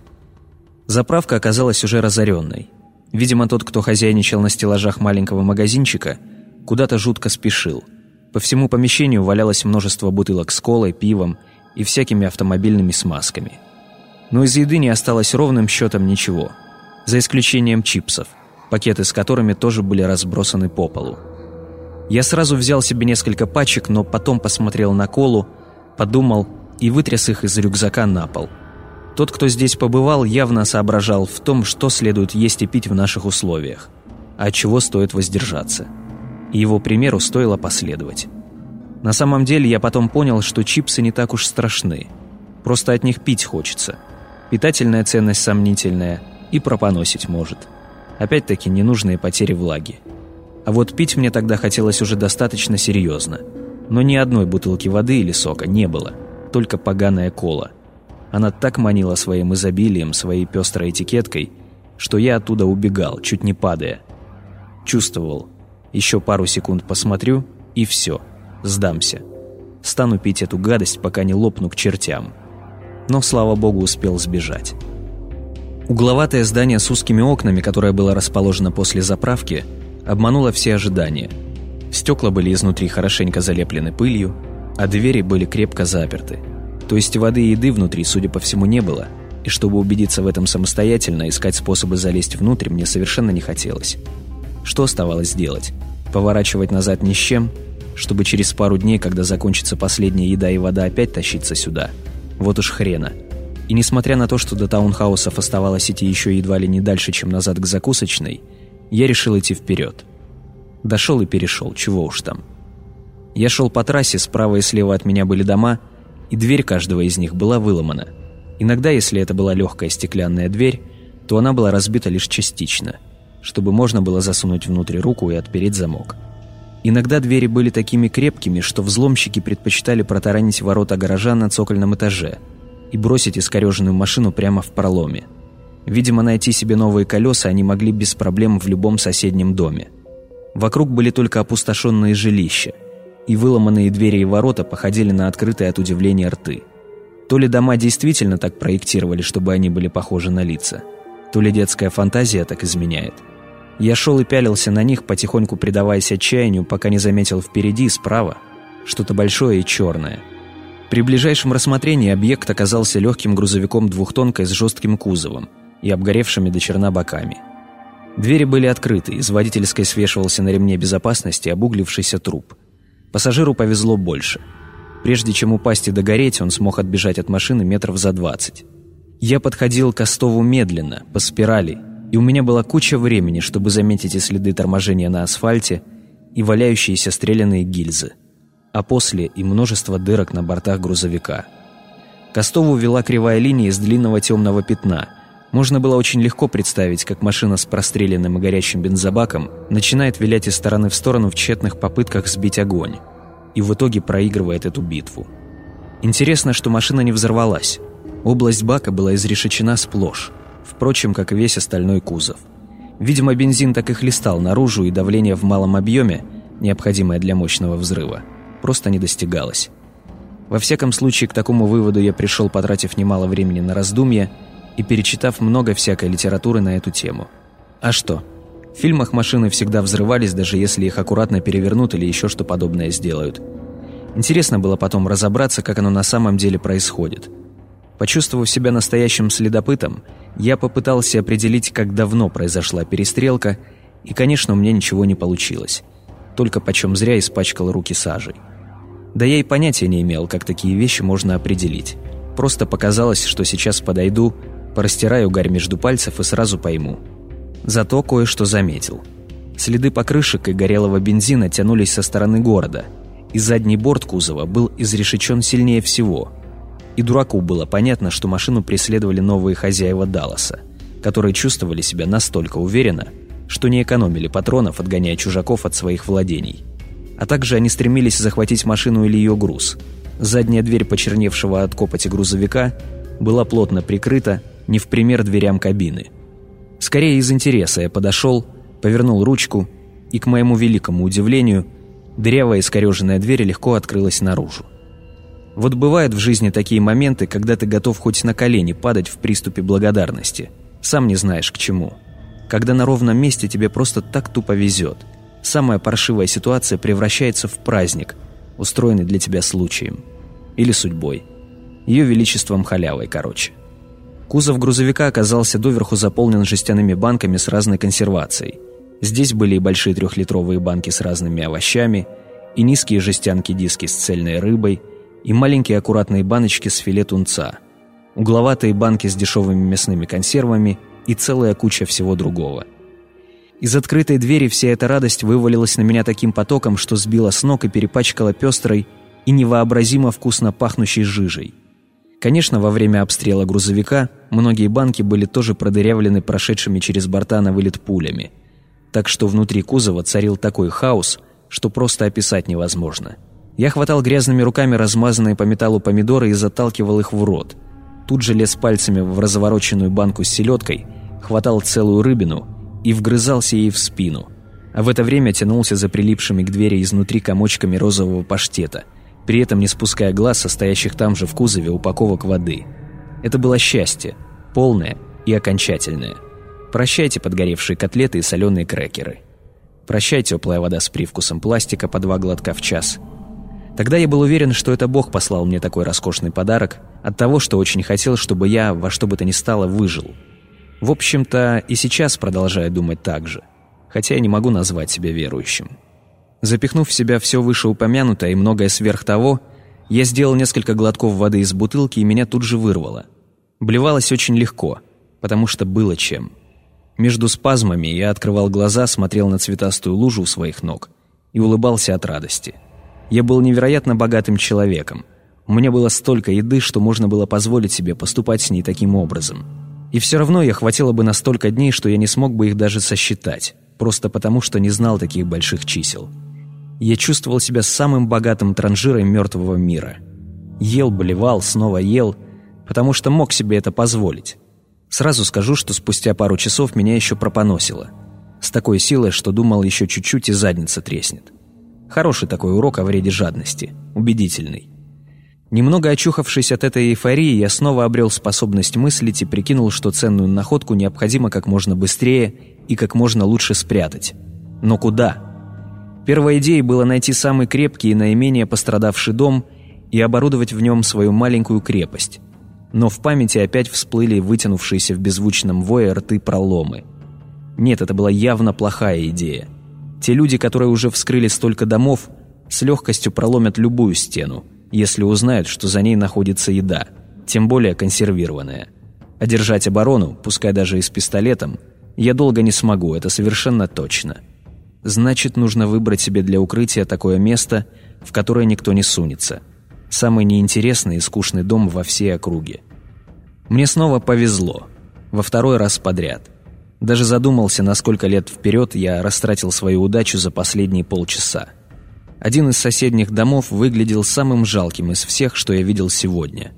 Заправка оказалась уже разоренной. Видимо, тот, кто хозяйничал на стеллажах маленького магазинчика, куда-то жутко спешил – по всему помещению валялось множество бутылок с колой, пивом и всякими автомобильными смазками. Но из еды не осталось ровным счетом ничего, за исключением чипсов, пакеты с которыми тоже были разбросаны по полу. Я сразу взял себе несколько пачек, но потом посмотрел на колу, подумал и вытряс их из рюкзака на пол. Тот, кто здесь побывал, явно соображал в том, что следует есть и пить в наших условиях, а от чего стоит воздержаться и его примеру стоило последовать. На самом деле я потом понял, что чипсы не так уж страшны. Просто от них пить хочется. Питательная ценность сомнительная и пропоносить может. Опять-таки ненужные потери влаги. А вот пить мне тогда хотелось уже достаточно серьезно. Но ни одной бутылки воды или сока не было, только поганая кола. Она так манила своим изобилием, своей пестрой этикеткой, что я оттуда убегал, чуть не падая. Чувствовал, еще пару секунд посмотрю, и все, сдамся. Стану пить эту гадость, пока не лопну к чертям. Но, слава богу, успел сбежать. Угловатое здание с узкими окнами, которое было расположено после заправки, обмануло все ожидания. Стекла были изнутри хорошенько залеплены пылью, а двери были крепко заперты. То есть воды и еды внутри, судя по всему, не было, и чтобы убедиться в этом самостоятельно, искать способы залезть внутрь мне совершенно не хотелось. Что оставалось делать? Поворачивать назад ни с чем, чтобы через пару дней, когда закончится последняя еда и вода, опять тащиться сюда? Вот уж хрена. И несмотря на то, что до таунхаусов оставалось идти еще едва ли не дальше, чем назад к закусочной, я решил идти вперед. Дошел и перешел, чего уж там. Я шел по трассе, справа и слева от меня были дома, и дверь каждого из них была выломана. Иногда, если это была легкая стеклянная дверь, то она была разбита лишь частично – чтобы можно было засунуть внутрь руку и отпереть замок. Иногда двери были такими крепкими, что взломщики предпочитали протаранить ворота гаража на цокольном этаже и бросить искореженную машину прямо в проломе. Видимо, найти себе новые колеса они могли без проблем в любом соседнем доме. Вокруг были только опустошенные жилища, и выломанные двери и ворота походили на открытые от удивления рты. То ли дома действительно так проектировали, чтобы они были похожи на лица, то ли детская фантазия так изменяет – я шел и пялился на них, потихоньку предаваясь отчаянию, пока не заметил впереди, справа, что-то большое и черное. При ближайшем рассмотрении объект оказался легким грузовиком двухтонкой с жестким кузовом и обгоревшими до черна боками. Двери были открыты, из водительской свешивался на ремне безопасности обуглившийся труп. Пассажиру повезло больше. Прежде чем упасть и догореть, он смог отбежать от машины метров за двадцать. Я подходил к Остову медленно, по спирали, и у меня была куча времени, чтобы заметить и следы торможения на асфальте, и валяющиеся стрелянные гильзы, а после и множество дырок на бортах грузовика. Костову вела кривая линия из длинного темного пятна. Можно было очень легко представить, как машина с простреленным и горящим бензобаком начинает вилять из стороны в сторону в тщетных попытках сбить огонь, и в итоге проигрывает эту битву. Интересно, что машина не взорвалась. Область бака была изрешечена сплошь впрочем, как и весь остальной кузов. Видимо, бензин так и хлестал наружу, и давление в малом объеме, необходимое для мощного взрыва, просто не достигалось. Во всяком случае, к такому выводу я пришел, потратив немало времени на раздумья и перечитав много всякой литературы на эту тему. А что? В фильмах машины всегда взрывались, даже если их аккуратно перевернут или еще что подобное сделают. Интересно было потом разобраться, как оно на самом деле происходит. Почувствовав себя настоящим следопытом, я попытался определить, как давно произошла перестрелка, и, конечно, у меня ничего не получилось. Только почем зря испачкал руки сажей. Да я и понятия не имел, как такие вещи можно определить. Просто показалось, что сейчас подойду, порастираю гарь между пальцев и сразу пойму. Зато кое-что заметил. Следы покрышек и горелого бензина тянулись со стороны города, и задний борт кузова был изрешечен сильнее всего. И дураку было понятно, что машину преследовали новые хозяева Далласа, которые чувствовали себя настолько уверенно, что не экономили патронов, отгоняя чужаков от своих владений. А также они стремились захватить машину или ее груз. Задняя дверь почерневшего от копоти грузовика была плотно прикрыта, не в пример дверям кабины. Скорее из интереса я подошел, повернул ручку, и, к моему великому удивлению, дырявая искореженная дверь легко открылась наружу. Вот бывают в жизни такие моменты, когда ты готов хоть на колени падать в приступе благодарности. Сам не знаешь к чему. Когда на ровном месте тебе просто так тупо везет. Самая паршивая ситуация превращается в праздник, устроенный для тебя случаем. Или судьбой. Ее величеством халявой, короче. Кузов грузовика оказался доверху заполнен жестяными банками с разной консервацией. Здесь были и большие трехлитровые банки с разными овощами, и низкие жестянки-диски с цельной рыбой, и маленькие аккуратные баночки с филе тунца, угловатые банки с дешевыми мясными консервами и целая куча всего другого. Из открытой двери вся эта радость вывалилась на меня таким потоком, что сбила с ног и перепачкала пестрой и невообразимо вкусно пахнущей жижей – Конечно, во время обстрела грузовика многие банки были тоже продырявлены прошедшими через борта на вылет пулями. Так что внутри кузова царил такой хаос, что просто описать невозможно. Я хватал грязными руками размазанные по металлу помидоры и заталкивал их в рот. Тут же лез пальцами в развороченную банку с селедкой, хватал целую рыбину и вгрызался ей в спину. А в это время тянулся за прилипшими к двери изнутри комочками розового паштета – при этом не спуская глаз состоящих там же в кузове упаковок воды. Это было счастье, полное и окончательное. Прощайте подгоревшие котлеты и соленые крекеры. Прощай теплая вода с привкусом пластика по два глотка в час. Тогда я был уверен, что это Бог послал мне такой роскошный подарок от того, что очень хотел, чтобы я во что бы то ни стало выжил. В общем-то, и сейчас продолжаю думать так же, хотя я не могу назвать себя верующим. Запихнув в себя все вышеупомянутое и многое сверх того, я сделал несколько глотков воды из бутылки и меня тут же вырвало. Блевалось очень легко, потому что было чем. Между спазмами я открывал глаза, смотрел на цветастую лужу у своих ног и улыбался от радости. Я был невероятно богатым человеком. У меня было столько еды, что можно было позволить себе поступать с ней таким образом. И все равно я хватило бы на столько дней, что я не смог бы их даже сосчитать, просто потому что не знал таких больших чисел. Я чувствовал себя самым богатым транжиром мертвого мира. Ел, болевал, снова ел, потому что мог себе это позволить. Сразу скажу, что спустя пару часов меня еще пропоносило. С такой силой, что думал еще чуть-чуть и задница треснет. Хороший такой урок о вреде жадности. Убедительный. Немного очухавшись от этой эйфории, я снова обрел способность мыслить и прикинул, что ценную находку необходимо как можно быстрее и как можно лучше спрятать. Но куда? Первой идеей было найти самый крепкий и наименее пострадавший дом и оборудовать в нем свою маленькую крепость. Но в памяти опять всплыли вытянувшиеся в беззвучном вое рты проломы. Нет, это была явно плохая идея. Те люди, которые уже вскрыли столько домов, с легкостью проломят любую стену, если узнают, что за ней находится еда, тем более консервированная. Одержать оборону, пускай даже и с пистолетом, я долго не смогу, это совершенно точно. Значит, нужно выбрать себе для укрытия такое место, в которое никто не сунется. Самый неинтересный и скучный дом во всей округе. Мне снова повезло. Во второй раз подряд. Даже задумался, на сколько лет вперед я растратил свою удачу за последние полчаса. Один из соседних домов выглядел самым жалким из всех, что я видел сегодня.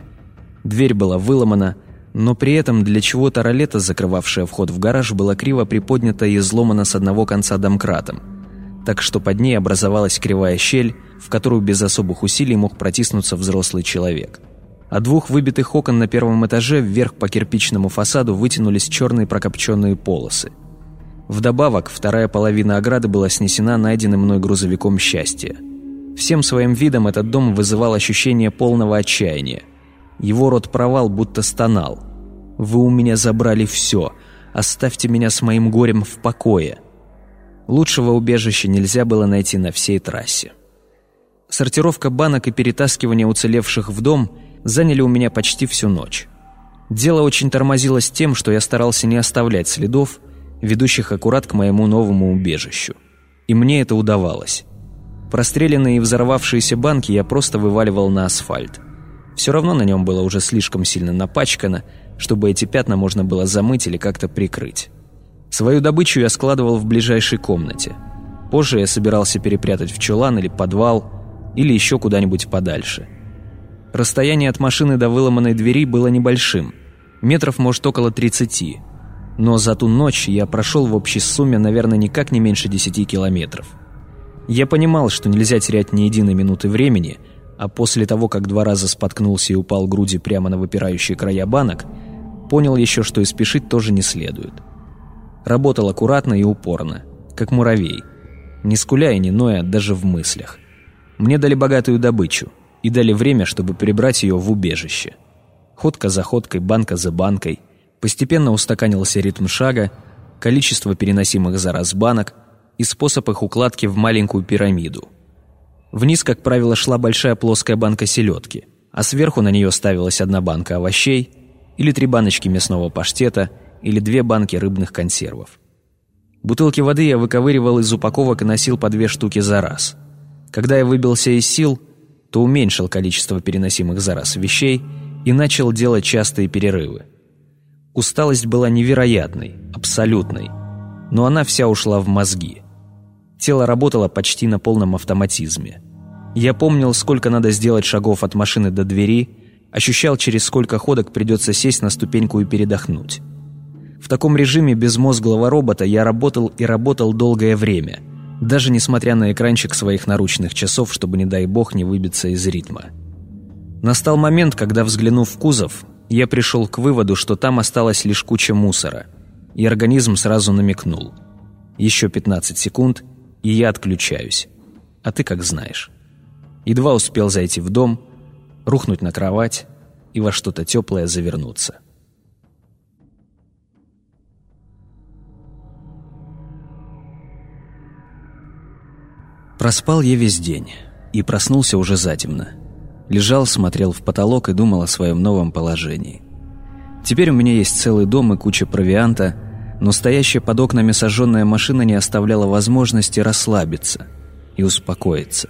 Дверь была выломана, но при этом для чего-то ролета, закрывавшая вход в гараж, была криво приподнята и изломана с одного конца домкратом, так что под ней образовалась кривая щель, в которую без особых усилий мог протиснуться взрослый человек. От двух выбитых окон на первом этаже вверх по кирпичному фасаду вытянулись черные прокопченные полосы. Вдобавок, вторая половина ограды была снесена найденным мной грузовиком счастья. Всем своим видом этот дом вызывал ощущение полного отчаяния. Его рот провал будто стонал. «Вы у меня забрали все. Оставьте меня с моим горем в покое». Лучшего убежища нельзя было найти на всей трассе. Сортировка банок и перетаскивание уцелевших в дом заняли у меня почти всю ночь. Дело очень тормозилось тем, что я старался не оставлять следов, ведущих аккурат к моему новому убежищу. И мне это удавалось. Простреленные и взорвавшиеся банки я просто вываливал на асфальт. Все равно на нем было уже слишком сильно напачкано, чтобы эти пятна можно было замыть или как-то прикрыть. Свою добычу я складывал в ближайшей комнате. Позже я собирался перепрятать в чулан или подвал, или еще куда-нибудь подальше. Расстояние от машины до выломанной двери было небольшим, метров, может, около 30. Но за ту ночь я прошел в общей сумме, наверное, никак не меньше 10 километров. Я понимал, что нельзя терять ни единой минуты времени, а после того, как два раза споткнулся и упал груди прямо на выпирающие края банок, понял еще, что и спешить тоже не следует. Работал аккуратно и упорно, как муравей, не скуля и не ноя даже в мыслях. Мне дали богатую добычу и дали время, чтобы прибрать ее в убежище. Ходка за ходкой, банка за банкой. Постепенно устаканился ритм шага, количество переносимых за раз банок – и способ их укладки в маленькую пирамиду. Вниз, как правило, шла большая плоская банка селедки, а сверху на нее ставилась одна банка овощей или три баночки мясного паштета или две банки рыбных консервов. Бутылки воды я выковыривал из упаковок и носил по две штуки за раз. Когда я выбился из сил, то уменьшил количество переносимых за раз вещей и начал делать частые перерывы. Усталость была невероятной, абсолютной, но она вся ушла в мозги – Тело работало почти на полном автоматизме. Я помнил, сколько надо сделать шагов от машины до двери, ощущал, через сколько ходок придется сесть на ступеньку и передохнуть. В таком режиме безмозглого робота я работал и работал долгое время, даже несмотря на экранчик своих наручных часов, чтобы, не дай бог, не выбиться из ритма. Настал момент, когда, взглянув в кузов, я пришел к выводу, что там осталась лишь куча мусора, и организм сразу намекнул. Еще 15 секунд — и я отключаюсь. А ты как знаешь. Едва успел зайти в дом, рухнуть на кровать и во что-то теплое завернуться. Проспал я весь день и проснулся уже затемно. Лежал, смотрел в потолок и думал о своем новом положении. Теперь у меня есть целый дом и куча провианта – но стоящая под окнами сожженная машина не оставляла возможности расслабиться и успокоиться.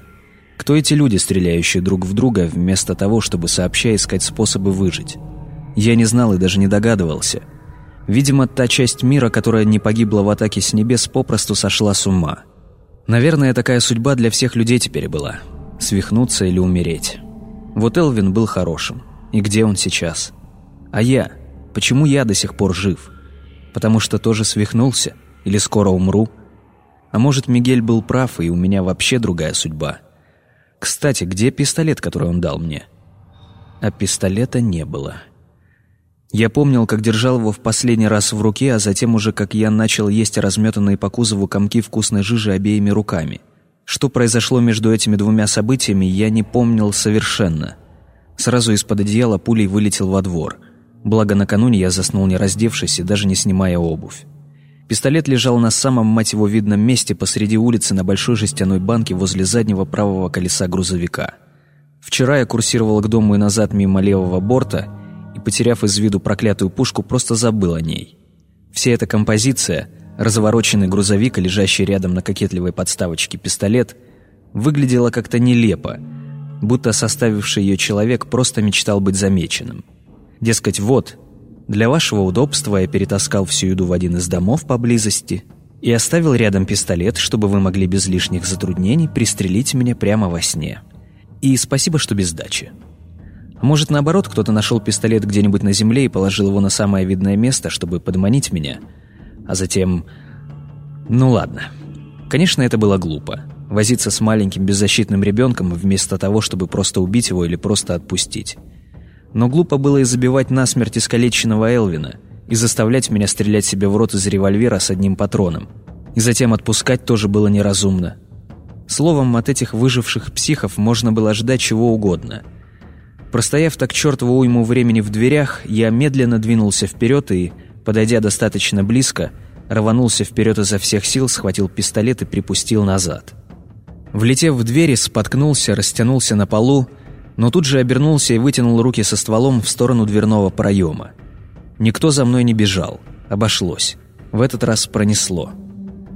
Кто эти люди, стреляющие друг в друга, вместо того, чтобы сообща искать способы выжить? Я не знал и даже не догадывался. Видимо, та часть мира, которая не погибла в атаке с небес, попросту сошла с ума. Наверное, такая судьба для всех людей теперь была. Свихнуться или умереть. Вот Элвин был хорошим. И где он сейчас? А я? Почему я до сих пор жив?» потому что тоже свихнулся или скоро умру. А может, Мигель был прав, и у меня вообще другая судьба. Кстати, где пистолет, который он дал мне? А пистолета не было. Я помнил, как держал его в последний раз в руке, а затем уже как я начал есть разметанные по кузову комки вкусной жижи обеими руками. Что произошло между этими двумя событиями, я не помнил совершенно. Сразу из-под одеяла пулей вылетел во двор – Благо, накануне я заснул не раздевшись и даже не снимая обувь. Пистолет лежал на самом, мать его, видном месте посреди улицы на большой жестяной банке возле заднего правого колеса грузовика. Вчера я курсировал к дому и назад мимо левого борта и, потеряв из виду проклятую пушку, просто забыл о ней. Вся эта композиция, развороченный грузовик и лежащий рядом на кокетливой подставочке пистолет, выглядела как-то нелепо, будто составивший ее человек просто мечтал быть замеченным. Дескать, вот, для вашего удобства я перетаскал всю еду в один из домов поблизости и оставил рядом пистолет, чтобы вы могли без лишних затруднений пристрелить меня прямо во сне. И спасибо, что без дачи. Может, наоборот, кто-то нашел пистолет где-нибудь на земле и положил его на самое видное место, чтобы подманить меня, а затем... Ну ладно. Конечно, это было глупо. Возиться с маленьким беззащитным ребенком вместо того, чтобы просто убить его или просто отпустить. Но глупо было и забивать насмерть искалеченного Элвина, и заставлять меня стрелять себе в рот из револьвера с одним патроном. И затем отпускать тоже было неразумно. Словом, от этих выживших психов можно было ждать чего угодно. Простояв так чертову уйму времени в дверях, я медленно двинулся вперед и, подойдя достаточно близко, рванулся вперед изо всех сил, схватил пистолет и припустил назад. Влетев в двери, споткнулся, растянулся на полу, но тут же обернулся и вытянул руки со стволом в сторону дверного проема. Никто за мной не бежал. Обошлось. В этот раз пронесло.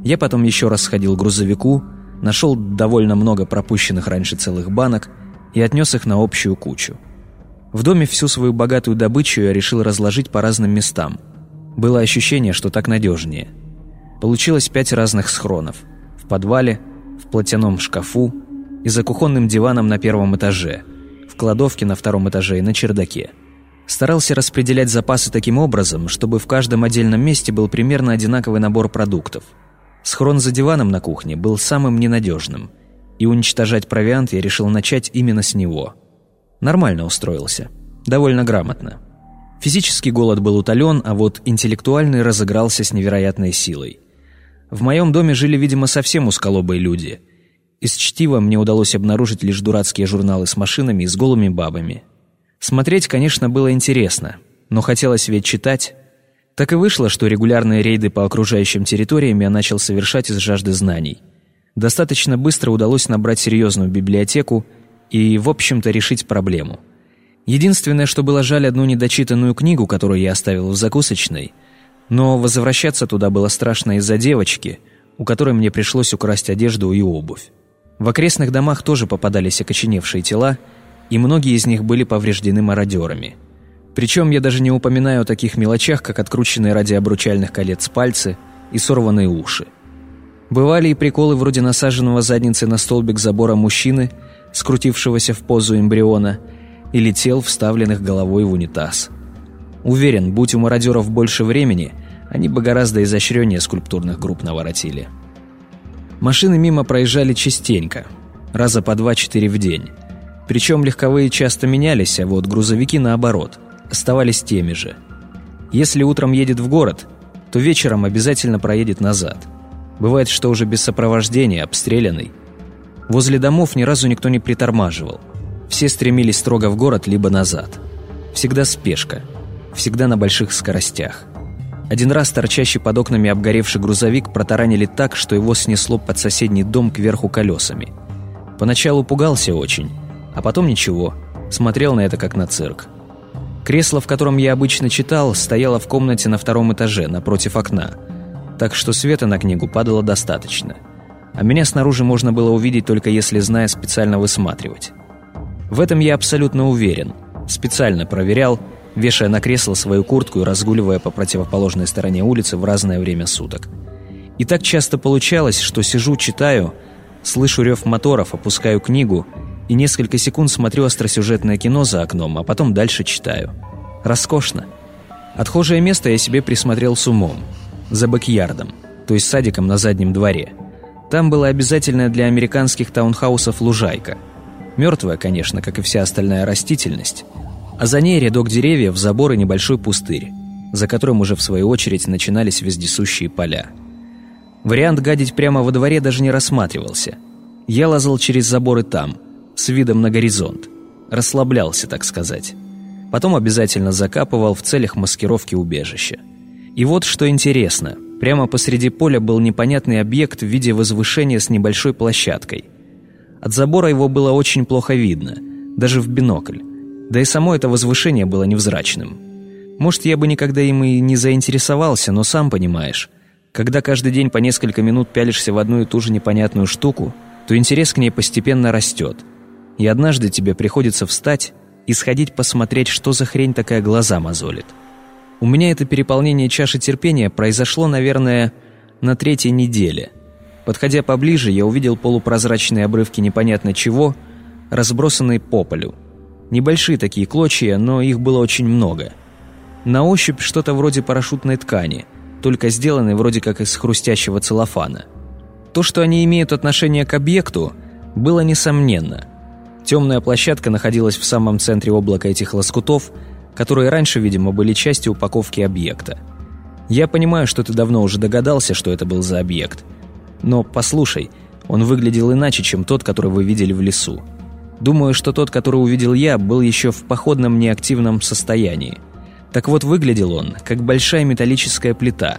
Я потом еще раз сходил к грузовику, нашел довольно много пропущенных раньше целых банок и отнес их на общую кучу. В доме всю свою богатую добычу я решил разложить по разным местам. Было ощущение, что так надежнее. Получилось пять разных схронов. В подвале, в платяном шкафу и за кухонным диваном на первом этаже, в кладовке на втором этаже и на чердаке. Старался распределять запасы таким образом, чтобы в каждом отдельном месте был примерно одинаковый набор продуктов. Схрон за диваном на кухне был самым ненадежным, и уничтожать провиант я решил начать именно с него. Нормально устроился. Довольно грамотно. Физический голод был утолен, а вот интеллектуальный разыгрался с невероятной силой. В моем доме жили, видимо, совсем усколобые люди. Из чтива мне удалось обнаружить лишь дурацкие журналы с машинами и с голыми бабами. Смотреть, конечно, было интересно, но хотелось ведь читать. Так и вышло, что регулярные рейды по окружающим территориям я начал совершать из жажды знаний. Достаточно быстро удалось набрать серьезную библиотеку и, в общем-то, решить проблему. Единственное, что было жаль одну недочитанную книгу, которую я оставил в закусочной, но возвращаться туда было страшно из-за девочки, у которой мне пришлось украсть одежду и обувь. В окрестных домах тоже попадались окоченевшие тела, и многие из них были повреждены мародерами. Причем я даже не упоминаю о таких мелочах, как открученные ради обручальных колец пальцы и сорванные уши. Бывали и приколы вроде насаженного задницей на столбик забора мужчины, скрутившегося в позу эмбриона, или тел, вставленных головой в унитаз. Уверен, будь у мародеров больше времени, они бы гораздо изощреннее скульптурных групп наворотили. Машины мимо проезжали частенько, раза по два-четыре в день. Причем легковые часто менялись, а вот грузовики наоборот, оставались теми же. Если утром едет в город, то вечером обязательно проедет назад. Бывает, что уже без сопровождения, обстрелянный. Возле домов ни разу никто не притормаживал. Все стремились строго в город, либо назад. Всегда спешка. Всегда на больших скоростях. Один раз торчащий под окнами обгоревший грузовик протаранили так, что его снесло под соседний дом кверху колесами. Поначалу пугался очень, а потом ничего, смотрел на это как на цирк. Кресло, в котором я обычно читал, стояло в комнате на втором этаже, напротив окна, так что света на книгу падало достаточно. А меня снаружи можно было увидеть только если зная специально высматривать. В этом я абсолютно уверен. Специально проверял, вешая на кресло свою куртку и разгуливая по противоположной стороне улицы в разное время суток. И так часто получалось, что сижу, читаю, слышу рев моторов, опускаю книгу и несколько секунд смотрю остросюжетное кино за окном, а потом дальше читаю. Роскошно. Отхожее место я себе присмотрел с умом. За бэкьярдом, то есть садиком на заднем дворе. Там была обязательная для американских таунхаусов лужайка. Мертвая, конечно, как и вся остальная растительность, а за ней рядок деревьев, забор и небольшой пустырь, за которым уже в свою очередь начинались вездесущие поля. Вариант гадить прямо во дворе даже не рассматривался. Я лазал через заборы там, с видом на горизонт. Расслаблялся, так сказать. Потом обязательно закапывал в целях маскировки убежища. И вот что интересно. Прямо посреди поля был непонятный объект в виде возвышения с небольшой площадкой. От забора его было очень плохо видно, даже в бинокль. Да и само это возвышение было невзрачным. Может, я бы никогда им и не заинтересовался, но сам понимаешь, когда каждый день по несколько минут пялишься в одну и ту же непонятную штуку, то интерес к ней постепенно растет. И однажды тебе приходится встать и сходить посмотреть, что за хрень такая глаза мозолит. У меня это переполнение чаши терпения произошло, наверное, на третьей неделе. Подходя поближе, я увидел полупрозрачные обрывки непонятно чего, разбросанные по полю. Небольшие такие клочья, но их было очень много. На ощупь что-то вроде парашютной ткани, только сделанной вроде как из хрустящего целлофана. То, что они имеют отношение к объекту, было несомненно. Темная площадка находилась в самом центре облака этих лоскутов, которые раньше, видимо, были частью упаковки объекта. Я понимаю, что ты давно уже догадался, что это был за объект. Но послушай, Он выглядел иначе, чем тот, который вы видели в лесу. Думаю, что тот, который увидел я, был еще в походном неактивном состоянии. Так вот, выглядел он, как большая металлическая плита,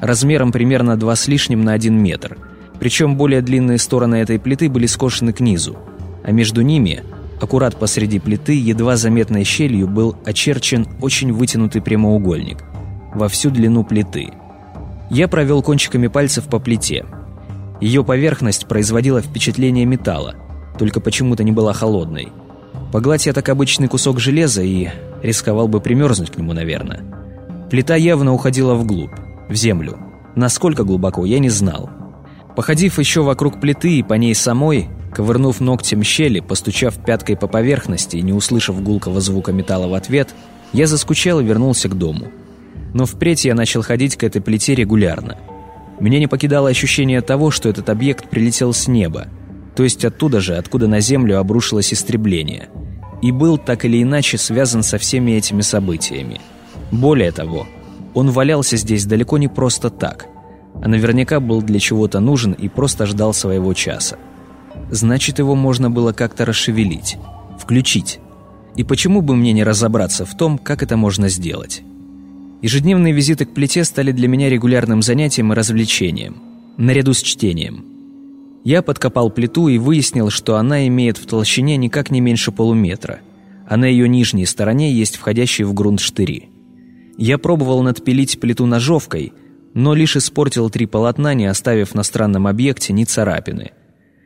размером примерно 2 с лишним на 1 метр. Причем более длинные стороны этой плиты были скошены к низу, а между ними, аккурат посреди плиты, едва заметной щелью был очерчен очень вытянутый прямоугольник во всю длину плиты. Я провел кончиками пальцев по плите. Ее поверхность производила впечатление металла, только почему-то не была холодной. Погладь я так обычный кусок железа и рисковал бы примерзнуть к нему, наверное. Плита явно уходила вглубь, в землю. Насколько глубоко, я не знал. Походив еще вокруг плиты и по ней самой, ковырнув ногтем щели, постучав пяткой по поверхности и не услышав гулкого звука металла в ответ, я заскучал и вернулся к дому. Но впредь я начал ходить к этой плите регулярно. Меня не покидало ощущение того, что этот объект прилетел с неба, то есть оттуда же, откуда на Землю обрушилось истребление, и был так или иначе связан со всеми этими событиями. Более того, он валялся здесь далеко не просто так, а наверняка был для чего-то нужен и просто ждал своего часа. Значит, его можно было как-то расшевелить, включить. И почему бы мне не разобраться в том, как это можно сделать? Ежедневные визиты к плите стали для меня регулярным занятием и развлечением, наряду с чтением – я подкопал плиту и выяснил, что она имеет в толщине никак не меньше полуметра, а на ее нижней стороне есть входящие в грунт штыри. Я пробовал надпилить плиту ножовкой, но лишь испортил три полотна, не оставив на странном объекте ни царапины.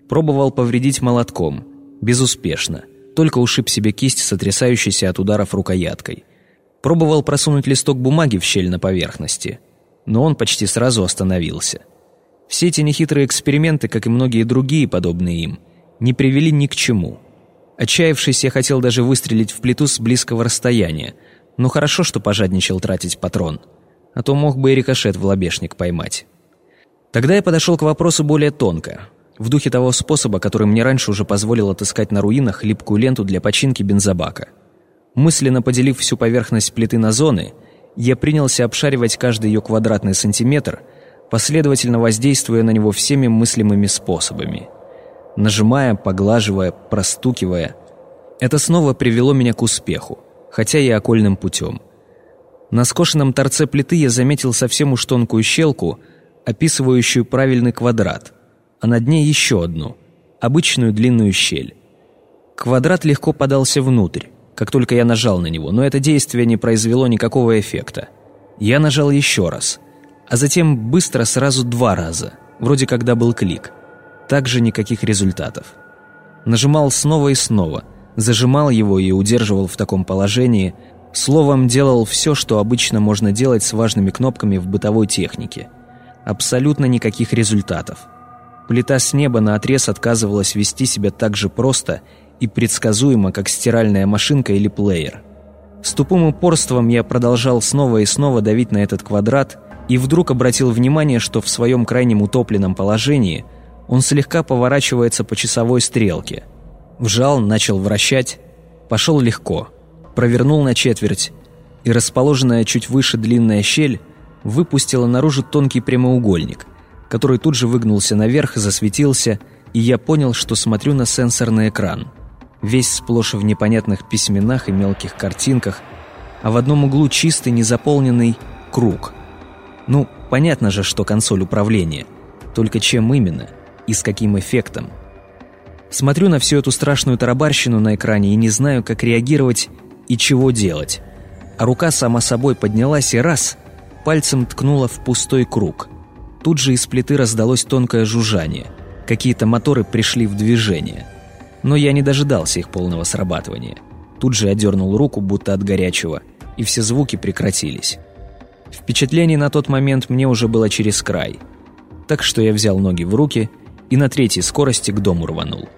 Пробовал повредить молотком. Безуспешно. Только ушиб себе кисть, сотрясающейся от ударов рукояткой. Пробовал просунуть листок бумаги в щель на поверхности, но он почти сразу остановился. Все эти нехитрые эксперименты, как и многие другие, подобные им, не привели ни к чему. Отчаявшись, я хотел даже выстрелить в плиту с близкого расстояния, но хорошо, что пожадничал тратить патрон, а то мог бы и рикошет в лобешник поймать. Тогда я подошел к вопросу более тонко, в духе того способа, который мне раньше уже позволил отыскать на руинах липкую ленту для починки бензобака. Мысленно поделив всю поверхность плиты на зоны, я принялся обшаривать каждый ее квадратный сантиметр – последовательно воздействуя на него всеми мыслимыми способами. Нажимая, поглаживая, простукивая. Это снова привело меня к успеху, хотя и окольным путем. На скошенном торце плиты я заметил совсем уж тонкую щелку, описывающую правильный квадрат, а над ней еще одну, обычную длинную щель. Квадрат легко подался внутрь, как только я нажал на него, но это действие не произвело никакого эффекта. Я нажал еще раз — а затем быстро сразу два раза, вроде когда был клик. Также никаких результатов. Нажимал снова и снова, зажимал его и удерживал в таком положении, словом, делал все, что обычно можно делать с важными кнопками в бытовой технике. Абсолютно никаких результатов. Плита с неба на отрез отказывалась вести себя так же просто и предсказуемо, как стиральная машинка или плеер. С тупым упорством я продолжал снова и снова давить на этот квадрат, и вдруг обратил внимание, что в своем крайнем утопленном положении он слегка поворачивается по часовой стрелке. Вжал, начал вращать, пошел легко, провернул на четверть, и расположенная чуть выше длинная щель выпустила наружу тонкий прямоугольник, который тут же выгнулся наверх, засветился, и я понял, что смотрю на сенсорный экран. Весь сплошь в непонятных письменах и мелких картинках, а в одном углу чистый, незаполненный круг – ну, понятно же, что консоль управления. Только чем именно? И с каким эффектом? Смотрю на всю эту страшную тарабарщину на экране и не знаю, как реагировать и чего делать. А рука сама собой поднялась и раз – пальцем ткнула в пустой круг. Тут же из плиты раздалось тонкое жужжание. Какие-то моторы пришли в движение. Но я не дожидался их полного срабатывания. Тут же одернул руку, будто от горячего, и все звуки прекратились. Впечатлений на тот момент мне уже было через край. Так что я взял ноги в руки и на третьей скорости к дому рванул.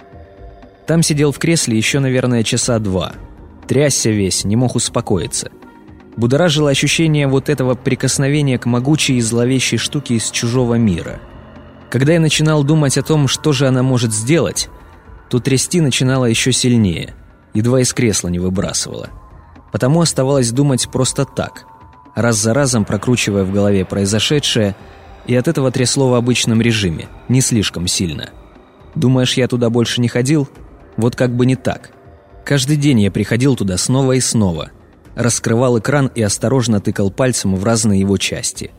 Там сидел в кресле еще, наверное, часа два. Трясся весь, не мог успокоиться. Будоражило ощущение вот этого прикосновения к могучей и зловещей штуке из чужого мира. Когда я начинал думать о том, что же она может сделать, то трясти начинала еще сильнее, едва из кресла не выбрасывала. Потому оставалось думать просто так – раз за разом прокручивая в голове произошедшее, и от этого трясло в обычном режиме, не слишком сильно. Думаешь, я туда больше не ходил? Вот как бы не так. Каждый день я приходил туда снова и снова. Раскрывал экран и осторожно тыкал пальцем в разные его части.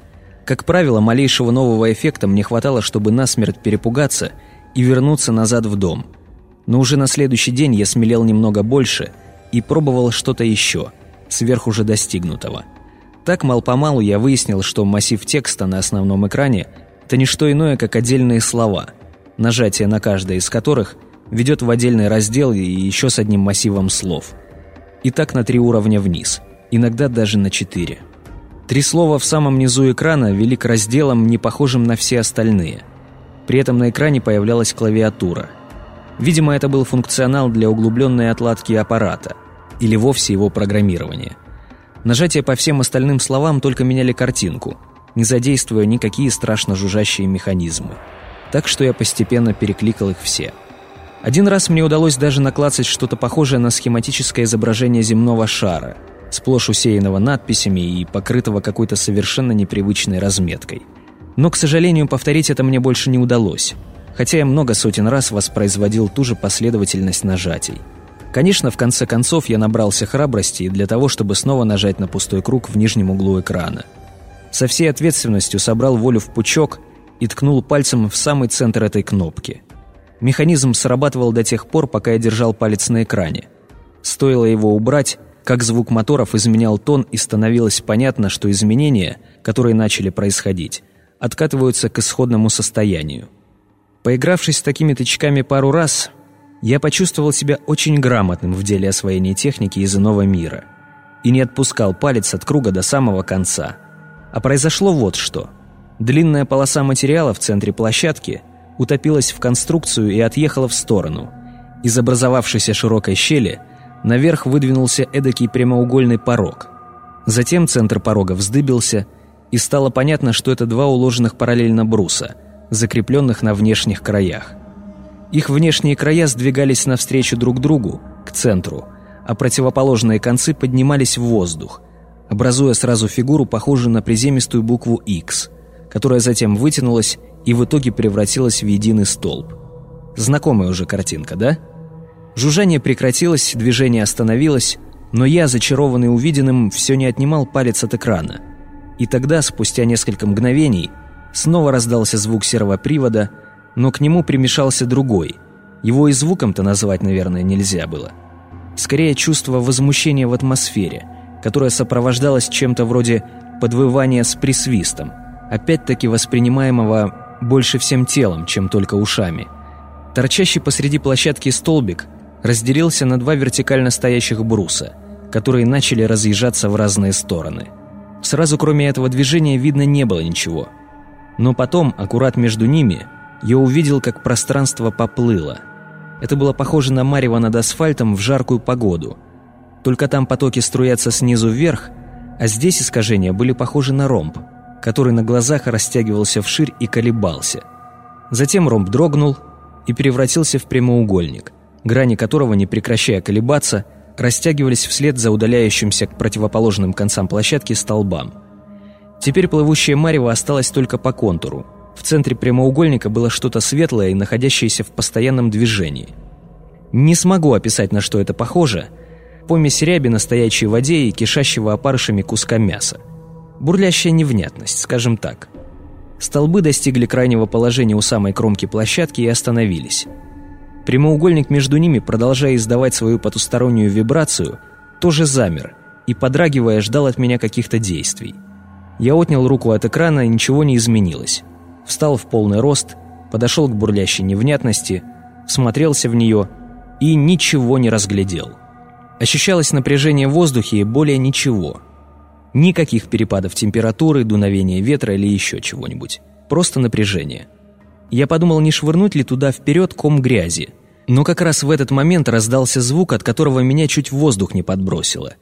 Как правило, малейшего нового эффекта мне хватало, чтобы насмерть перепугаться и вернуться назад в дом. Но уже на следующий день я смелел немного больше и пробовал что-то еще, сверх уже достигнутого. Так мал-помалу я выяснил, что массив текста на основном экране – это не что иное, как отдельные слова, нажатие на каждое из которых ведет в отдельный раздел и еще с одним массивом слов. И так на три уровня вниз, иногда даже на четыре. Три слова в самом низу экрана вели к разделам, не похожим на все остальные. При этом на экране появлялась клавиатура. Видимо, это был функционал для углубленной отладки аппарата или вовсе его программирования. Нажатия по всем остальным словам только меняли картинку, не задействуя никакие страшно жужжащие механизмы. Так что я постепенно перекликал их все. Один раз мне удалось даже наклацать что-то похожее на схематическое изображение земного шара – сплошь усеянного надписями и покрытого какой-то совершенно непривычной разметкой. Но, к сожалению, повторить это мне больше не удалось, хотя я много сотен раз воспроизводил ту же последовательность нажатий. Конечно, в конце концов я набрался храбрости для того, чтобы снова нажать на пустой круг в нижнем углу экрана. Со всей ответственностью собрал волю в пучок и ткнул пальцем в самый центр этой кнопки. Механизм срабатывал до тех пор, пока я держал палец на экране. Стоило его убрать, как звук моторов изменял тон и становилось понятно, что изменения, которые начали происходить, откатываются к исходному состоянию. Поигравшись с такими тычками пару раз, я почувствовал себя очень грамотным в деле освоения техники из иного мира и не отпускал палец от круга до самого конца. А произошло вот что. Длинная полоса материала в центре площадки утопилась в конструкцию и отъехала в сторону. Из образовавшейся широкой щели – наверх выдвинулся эдакий прямоугольный порог. Затем центр порога вздыбился, и стало понятно, что это два уложенных параллельно бруса, закрепленных на внешних краях. Их внешние края сдвигались навстречу друг другу, к центру, а противоположные концы поднимались в воздух, образуя сразу фигуру, похожую на приземистую букву X, которая затем вытянулась и в итоге превратилась в единый столб. Знакомая уже картинка, да? Жужжание прекратилось, движение остановилось, но я, зачарованный увиденным, все не отнимал палец от экрана. И тогда, спустя несколько мгновений, снова раздался звук серого привода, но к нему примешался другой. Его и звуком-то назвать, наверное, нельзя было. Скорее, чувство возмущения в атмосфере, которое сопровождалось чем-то вроде подвывания с присвистом, опять-таки воспринимаемого больше всем телом, чем только ушами. Торчащий посреди площадки столбик – разделился на два вертикально стоящих бруса, которые начали разъезжаться в разные стороны. Сразу кроме этого движения видно не было ничего. Но потом, аккурат между ними, я увидел, как пространство поплыло. Это было похоже на марево над асфальтом в жаркую погоду. Только там потоки струятся снизу вверх, а здесь искажения были похожи на ромб, который на глазах растягивался вширь и колебался. Затем ромб дрогнул и превратился в прямоугольник – грани которого, не прекращая колебаться, растягивались вслед за удаляющимся к противоположным концам площадки столбам. Теперь плывущее марево осталось только по контуру. В центре прямоугольника было что-то светлое и находящееся в постоянном движении. Не смогу описать, на что это похоже. Помесь ряби на стоячей воде и кишащего опарышами куска мяса. Бурлящая невнятность, скажем так. Столбы достигли крайнего положения у самой кромки площадки и остановились. Прямоугольник между ними, продолжая издавать свою потустороннюю вибрацию, тоже замер и, подрагивая, ждал от меня каких-то действий. Я отнял руку от экрана, и ничего не изменилось. Встал в полный рост, подошел к бурлящей невнятности, смотрелся в нее и ничего не разглядел. Ощущалось напряжение в воздухе и более ничего. Никаких перепадов температуры, дуновения ветра или еще чего-нибудь. Просто напряжение. Я подумал, не швырнуть ли туда вперед ком грязи, но как раз в этот момент раздался звук, от которого меня чуть воздух не подбросило.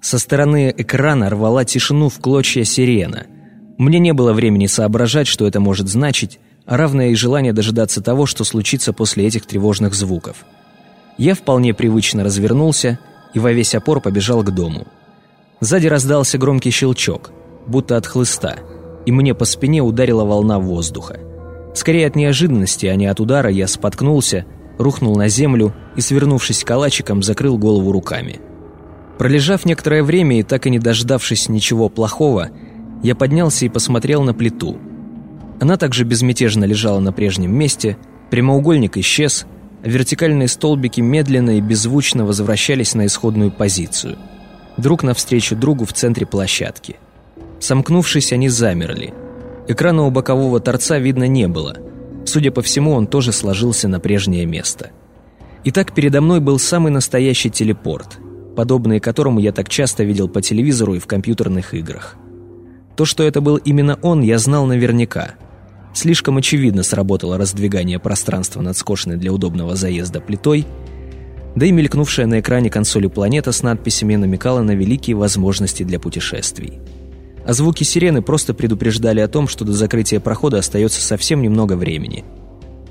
Со стороны экрана рвала тишину в клочья сирена. Мне не было времени соображать, что это может значить, а равное и желание дожидаться того, что случится после этих тревожных звуков. Я вполне привычно развернулся и во весь опор побежал к дому. Сзади раздался громкий щелчок, будто от хлыста, и мне по спине ударила волна воздуха. Скорее от неожиданности, а не от удара, я споткнулся, рухнул на землю и, свернувшись калачиком, закрыл голову руками. Пролежав некоторое время и так и не дождавшись ничего плохого, я поднялся и посмотрел на плиту. Она также безмятежно лежала на прежнем месте, прямоугольник исчез, а вертикальные столбики медленно и беззвучно возвращались на исходную позицию. Друг навстречу другу в центре площадки. Сомкнувшись, они замерли. Экрана у бокового торца видно не было. Судя по всему, он тоже сложился на прежнее место. Итак, передо мной был самый настоящий телепорт, подобный которому я так часто видел по телевизору и в компьютерных играх. То, что это был именно он, я знал наверняка – Слишком очевидно сработало раздвигание пространства над скошенной для удобного заезда плитой, да и мелькнувшая на экране консоли планета с надписями намекала на великие возможности для путешествий. А звуки сирены просто предупреждали о том, что до закрытия прохода остается совсем немного времени.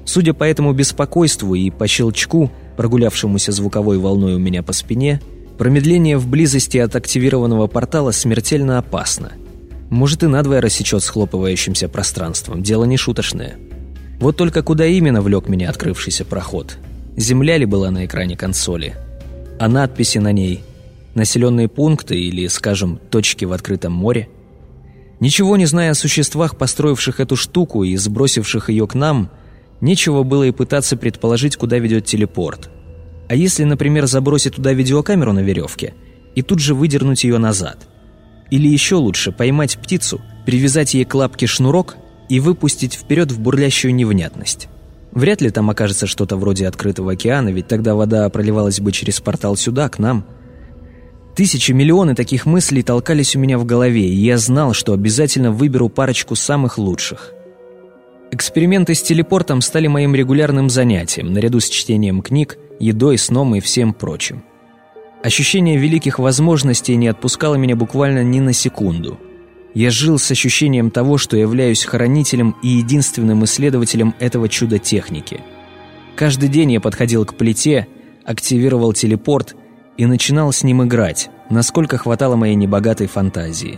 Судя по этому беспокойству и по щелчку, прогулявшемуся звуковой волной у меня по спине, промедление в близости от активированного портала смертельно опасно – может, и надвое рассечет схлопывающимся пространством. Дело не шуточное. Вот только куда именно влек меня открывшийся проход? Земля ли была на экране консоли? А надписи на ней? Населенные пункты или, скажем, точки в открытом море? Ничего не зная о существах, построивших эту штуку и сбросивших ее к нам, нечего было и пытаться предположить, куда ведет телепорт. А если, например, забросить туда видеокамеру на веревке и тут же выдернуть ее назад – или еще лучше поймать птицу, привязать ей к лапке шнурок и выпустить вперед в бурлящую невнятность. Вряд ли там окажется что-то вроде открытого океана, ведь тогда вода проливалась бы через портал сюда, к нам. Тысячи, миллионы таких мыслей толкались у меня в голове, и я знал, что обязательно выберу парочку самых лучших. Эксперименты с телепортом стали моим регулярным занятием, наряду с чтением книг, едой, сном и всем прочим. Ощущение великих возможностей не отпускало меня буквально ни на секунду. Я жил с ощущением того, что являюсь хранителем и единственным исследователем этого чуда техники. Каждый день я подходил к плите, активировал телепорт и начинал с ним играть, насколько хватало моей небогатой фантазии.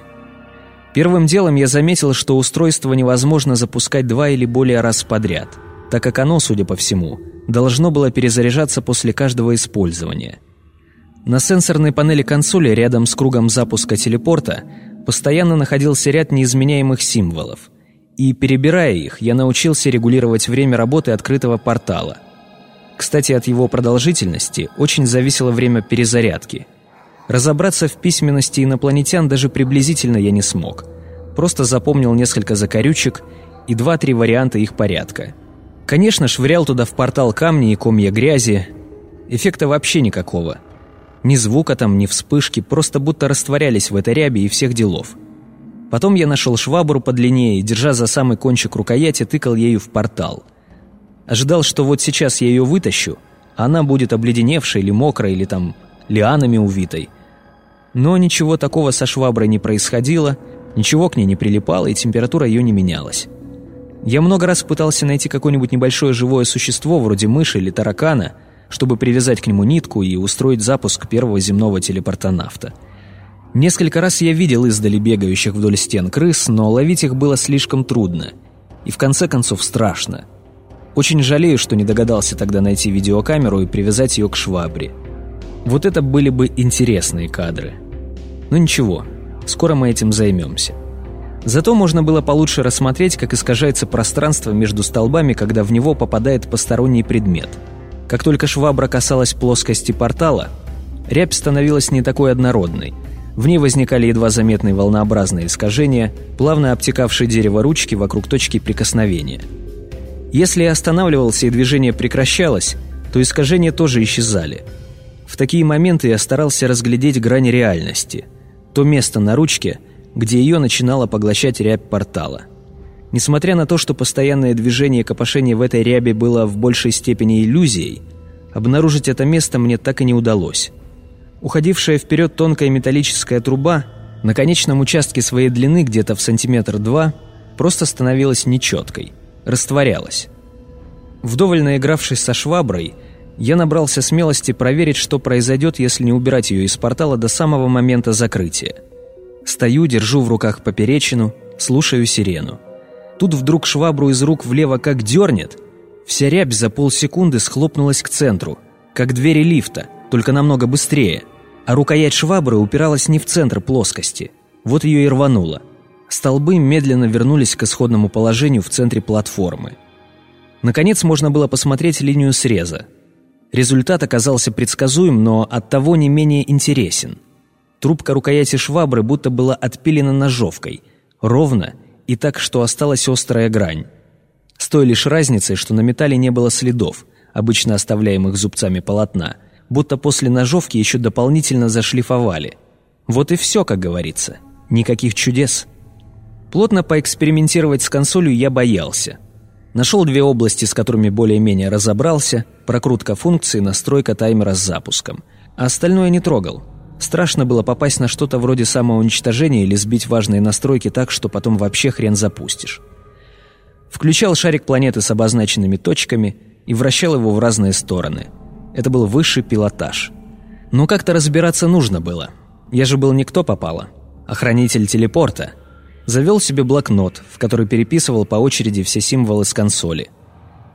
Первым делом я заметил, что устройство невозможно запускать два или более раз подряд, так как оно, судя по всему, должно было перезаряжаться после каждого использования – на сенсорной панели консоли рядом с кругом запуска телепорта постоянно находился ряд неизменяемых символов. И, перебирая их, я научился регулировать время работы открытого портала. Кстати, от его продолжительности очень зависело время перезарядки. Разобраться в письменности инопланетян даже приблизительно я не смог. Просто запомнил несколько закорючек и два-три варианта их порядка. Конечно, швырял туда в портал камни и комья грязи. Эффекта вообще никакого – ни звука там, ни вспышки, просто будто растворялись в этой ряби и всех делов. Потом я нашел швабру подлиннее и, держа за самый кончик рукояти, тыкал ею в портал. Ожидал, что вот сейчас я ее вытащу, а она будет обледеневшей или мокрой, или там лианами увитой. Но ничего такого со шваброй не происходило, ничего к ней не прилипало, и температура ее не менялась. Я много раз пытался найти какое-нибудь небольшое живое существо, вроде мыши или таракана – чтобы привязать к нему нитку и устроить запуск первого земного телепортонавта. Несколько раз я видел издали бегающих вдоль стен крыс, но ловить их было слишком трудно. И в конце концов страшно. Очень жалею, что не догадался тогда найти видеокамеру и привязать ее к швабре. Вот это были бы интересные кадры. Но ничего, скоро мы этим займемся. Зато можно было получше рассмотреть, как искажается пространство между столбами, когда в него попадает посторонний предмет – как только швабра касалась плоскости портала, рябь становилась не такой однородной. В ней возникали едва заметные волнообразные искажения, плавно обтекавшие дерево ручки вокруг точки прикосновения. Если я останавливался и движение прекращалось, то искажения тоже исчезали. В такие моменты я старался разглядеть грань реальности, то место на ручке, где ее начинала поглощать рябь портала. Несмотря на то, что постоянное движение и копошение в этой рябе было в большей степени иллюзией, обнаружить это место мне так и не удалось. Уходившая вперед тонкая металлическая труба на конечном участке своей длины где-то в сантиметр два просто становилась нечеткой, растворялась. Вдоволь наигравшись со шваброй, я набрался смелости проверить, что произойдет, если не убирать ее из портала до самого момента закрытия. Стою, держу в руках поперечину, слушаю сирену. Тут вдруг швабру из рук влево как дернет. Вся рябь за полсекунды схлопнулась к центру, как двери лифта, только намного быстрее. А рукоять швабры упиралась не в центр плоскости. Вот ее и рвануло. Столбы медленно вернулись к исходному положению в центре платформы. Наконец можно было посмотреть линию среза. Результат оказался предсказуем, но оттого не менее интересен. Трубка рукояти швабры будто была отпилена ножовкой, ровно и так, что осталась острая грань. С той лишь разницей, что на металле не было следов, обычно оставляемых зубцами полотна, будто после ножовки еще дополнительно зашлифовали. Вот и все, как говорится. Никаких чудес. Плотно поэкспериментировать с консолью я боялся. Нашел две области, с которыми более-менее разобрался, прокрутка функции, настройка таймера с запуском. А остальное не трогал. Страшно было попасть на что-то вроде самоуничтожения или сбить важные настройки так, что потом вообще хрен запустишь. Включал шарик планеты с обозначенными точками и вращал его в разные стороны. Это был высший пилотаж. Но как-то разбираться нужно было. Я же был никто попало. Охранитель телепорта — Завел себе блокнот, в который переписывал по очереди все символы с консоли.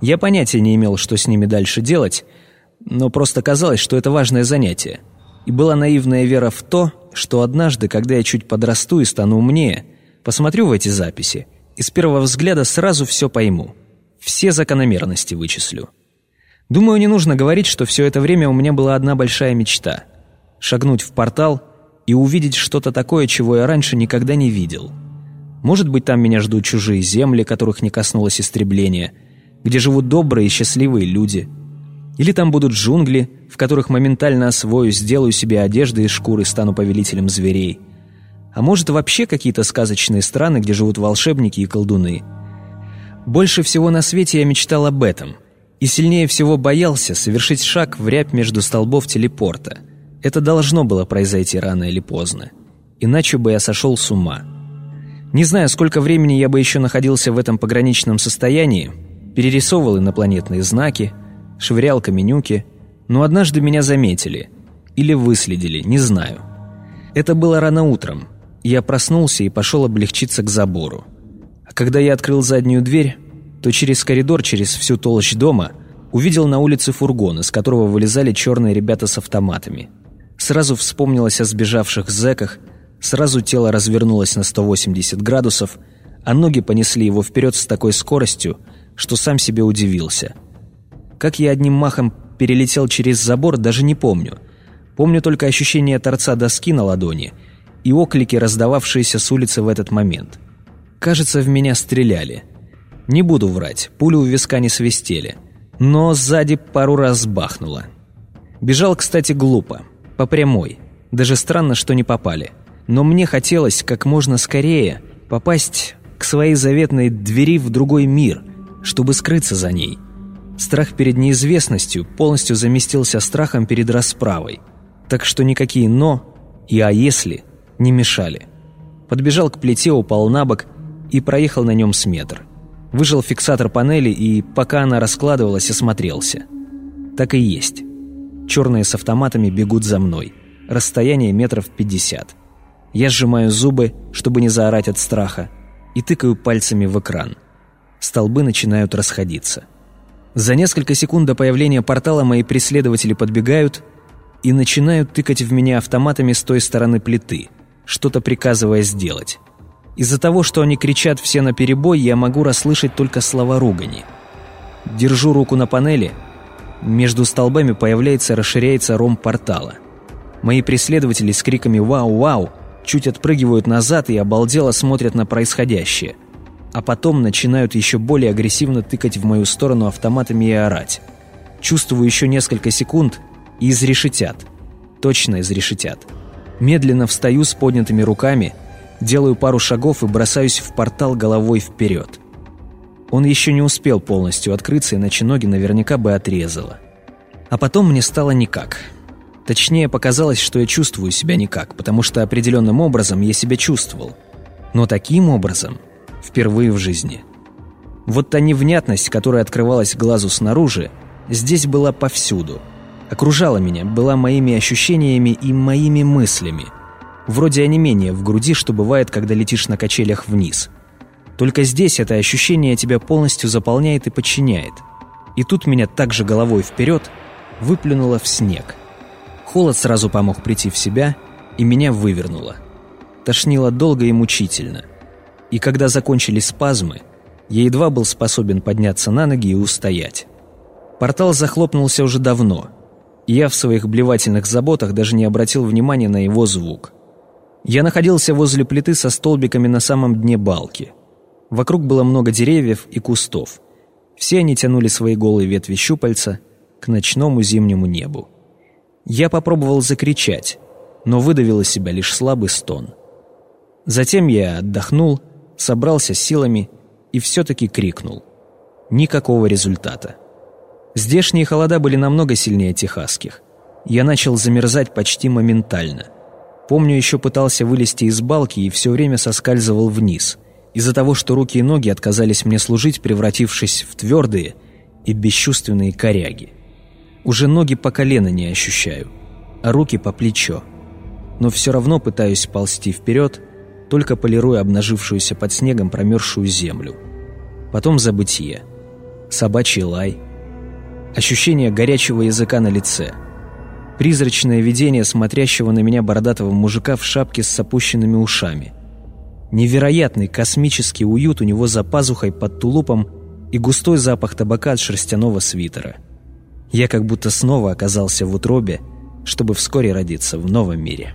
Я понятия не имел, что с ними дальше делать, но просто казалось, что это важное занятие. И была наивная вера в то, что однажды, когда я чуть подрасту и стану умнее, посмотрю в эти записи и с первого взгляда сразу все пойму. Все закономерности вычислю. Думаю, не нужно говорить, что все это время у меня была одна большая мечта — шагнуть в портал и увидеть что-то такое, чего я раньше никогда не видел — может быть, там меня ждут чужие земли, которых не коснулось истребление, где живут добрые и счастливые люди. Или там будут джунгли, в которых моментально освоюсь, сделаю себе одежды из шкуры стану повелителем зверей. А может, вообще какие-то сказочные страны, где живут волшебники и колдуны. Больше всего на свете я мечтал об этом. И сильнее всего боялся совершить шаг в рябь между столбов телепорта. Это должно было произойти рано или поздно. Иначе бы я сошел с ума. Не знаю, сколько времени я бы еще находился в этом пограничном состоянии, перерисовывал инопланетные знаки, швырял каменюки, но однажды меня заметили. Или выследили, не знаю. Это было рано утром. Я проснулся и пошел облегчиться к забору. А когда я открыл заднюю дверь, то через коридор, через всю толщь дома, увидел на улице фургон, из которого вылезали черные ребята с автоматами. Сразу вспомнилось о сбежавших зэках – Сразу тело развернулось на 180 градусов, а ноги понесли его вперед с такой скоростью, что сам себе удивился. Как я одним махом перелетел через забор, даже не помню. Помню только ощущение торца доски на ладони и оклики, раздававшиеся с улицы в этот момент. Кажется, в меня стреляли. Не буду врать, пули у виска не свистели, но сзади пару раз бахнуло. Бежал, кстати, глупо, по прямой. Даже странно, что не попали – но мне хотелось как можно скорее попасть к своей заветной двери в другой мир, чтобы скрыться за ней. Страх перед неизвестностью полностью заместился страхом перед расправой, так что никакие «но» и «а если» не мешали. Подбежал к плите, упал на бок и проехал на нем с метр. Выжал фиксатор панели и, пока она раскладывалась, осмотрелся. Так и есть. Черные с автоматами бегут за мной. Расстояние метров пятьдесят. Я сжимаю зубы, чтобы не заорать от страха, и тыкаю пальцами в экран. Столбы начинают расходиться. За несколько секунд до появления портала мои преследователи подбегают и начинают тыкать в меня автоматами с той стороны плиты, что-то приказывая сделать. Из-за того, что они кричат все на перебой, я могу расслышать только слова ругани. Держу руку на панели, между столбами появляется, расширяется ром портала. Мои преследователи с криками «Вау-вау!» чуть отпрыгивают назад и обалдело смотрят на происходящее. А потом начинают еще более агрессивно тыкать в мою сторону автоматами и орать. Чувствую еще несколько секунд и изрешетят. Точно изрешетят. Медленно встаю с поднятыми руками, делаю пару шагов и бросаюсь в портал головой вперед. Он еще не успел полностью открыться, иначе ноги наверняка бы отрезало. А потом мне стало никак. Точнее, показалось, что я чувствую себя никак, потому что определенным образом я себя чувствовал. Но таким образом впервые в жизни. Вот та невнятность, которая открывалась глазу снаружи, здесь была повсюду. Окружала меня, была моими ощущениями и моими мыслями. Вроде онемения в груди, что бывает, когда летишь на качелях вниз. Только здесь это ощущение тебя полностью заполняет и подчиняет. И тут меня также головой вперед выплюнуло в снег. Холод сразу помог прийти в себя, и меня вывернуло. Тошнило долго и мучительно. И когда закончились спазмы, я едва был способен подняться на ноги и устоять. Портал захлопнулся уже давно, и я в своих блевательных заботах даже не обратил внимания на его звук. Я находился возле плиты со столбиками на самом дне балки. Вокруг было много деревьев и кустов. Все они тянули свои голые ветви щупальца к ночному зимнему небу. Я попробовал закричать, но выдавил из себя лишь слабый стон. Затем я отдохнул, собрался силами и все-таки крикнул. Никакого результата. Здешние холода были намного сильнее техасских. Я начал замерзать почти моментально. Помню, еще пытался вылезти из балки и все время соскальзывал вниз, из-за того, что руки и ноги отказались мне служить, превратившись в твердые и бесчувственные коряги. Уже ноги по колено не ощущаю, а руки по плечо. Но все равно пытаюсь ползти вперед, только полируя обнажившуюся под снегом промерзшую землю. Потом забытие. Собачий лай — ощущение горячего языка на лице. Призрачное видение смотрящего на меня бородатого мужика в шапке с опущенными ушами. Невероятный космический уют у него за пазухой под тулупом и густой запах табака от шерстяного свитера. Я как будто снова оказался в утробе, чтобы вскоре родиться в новом мире.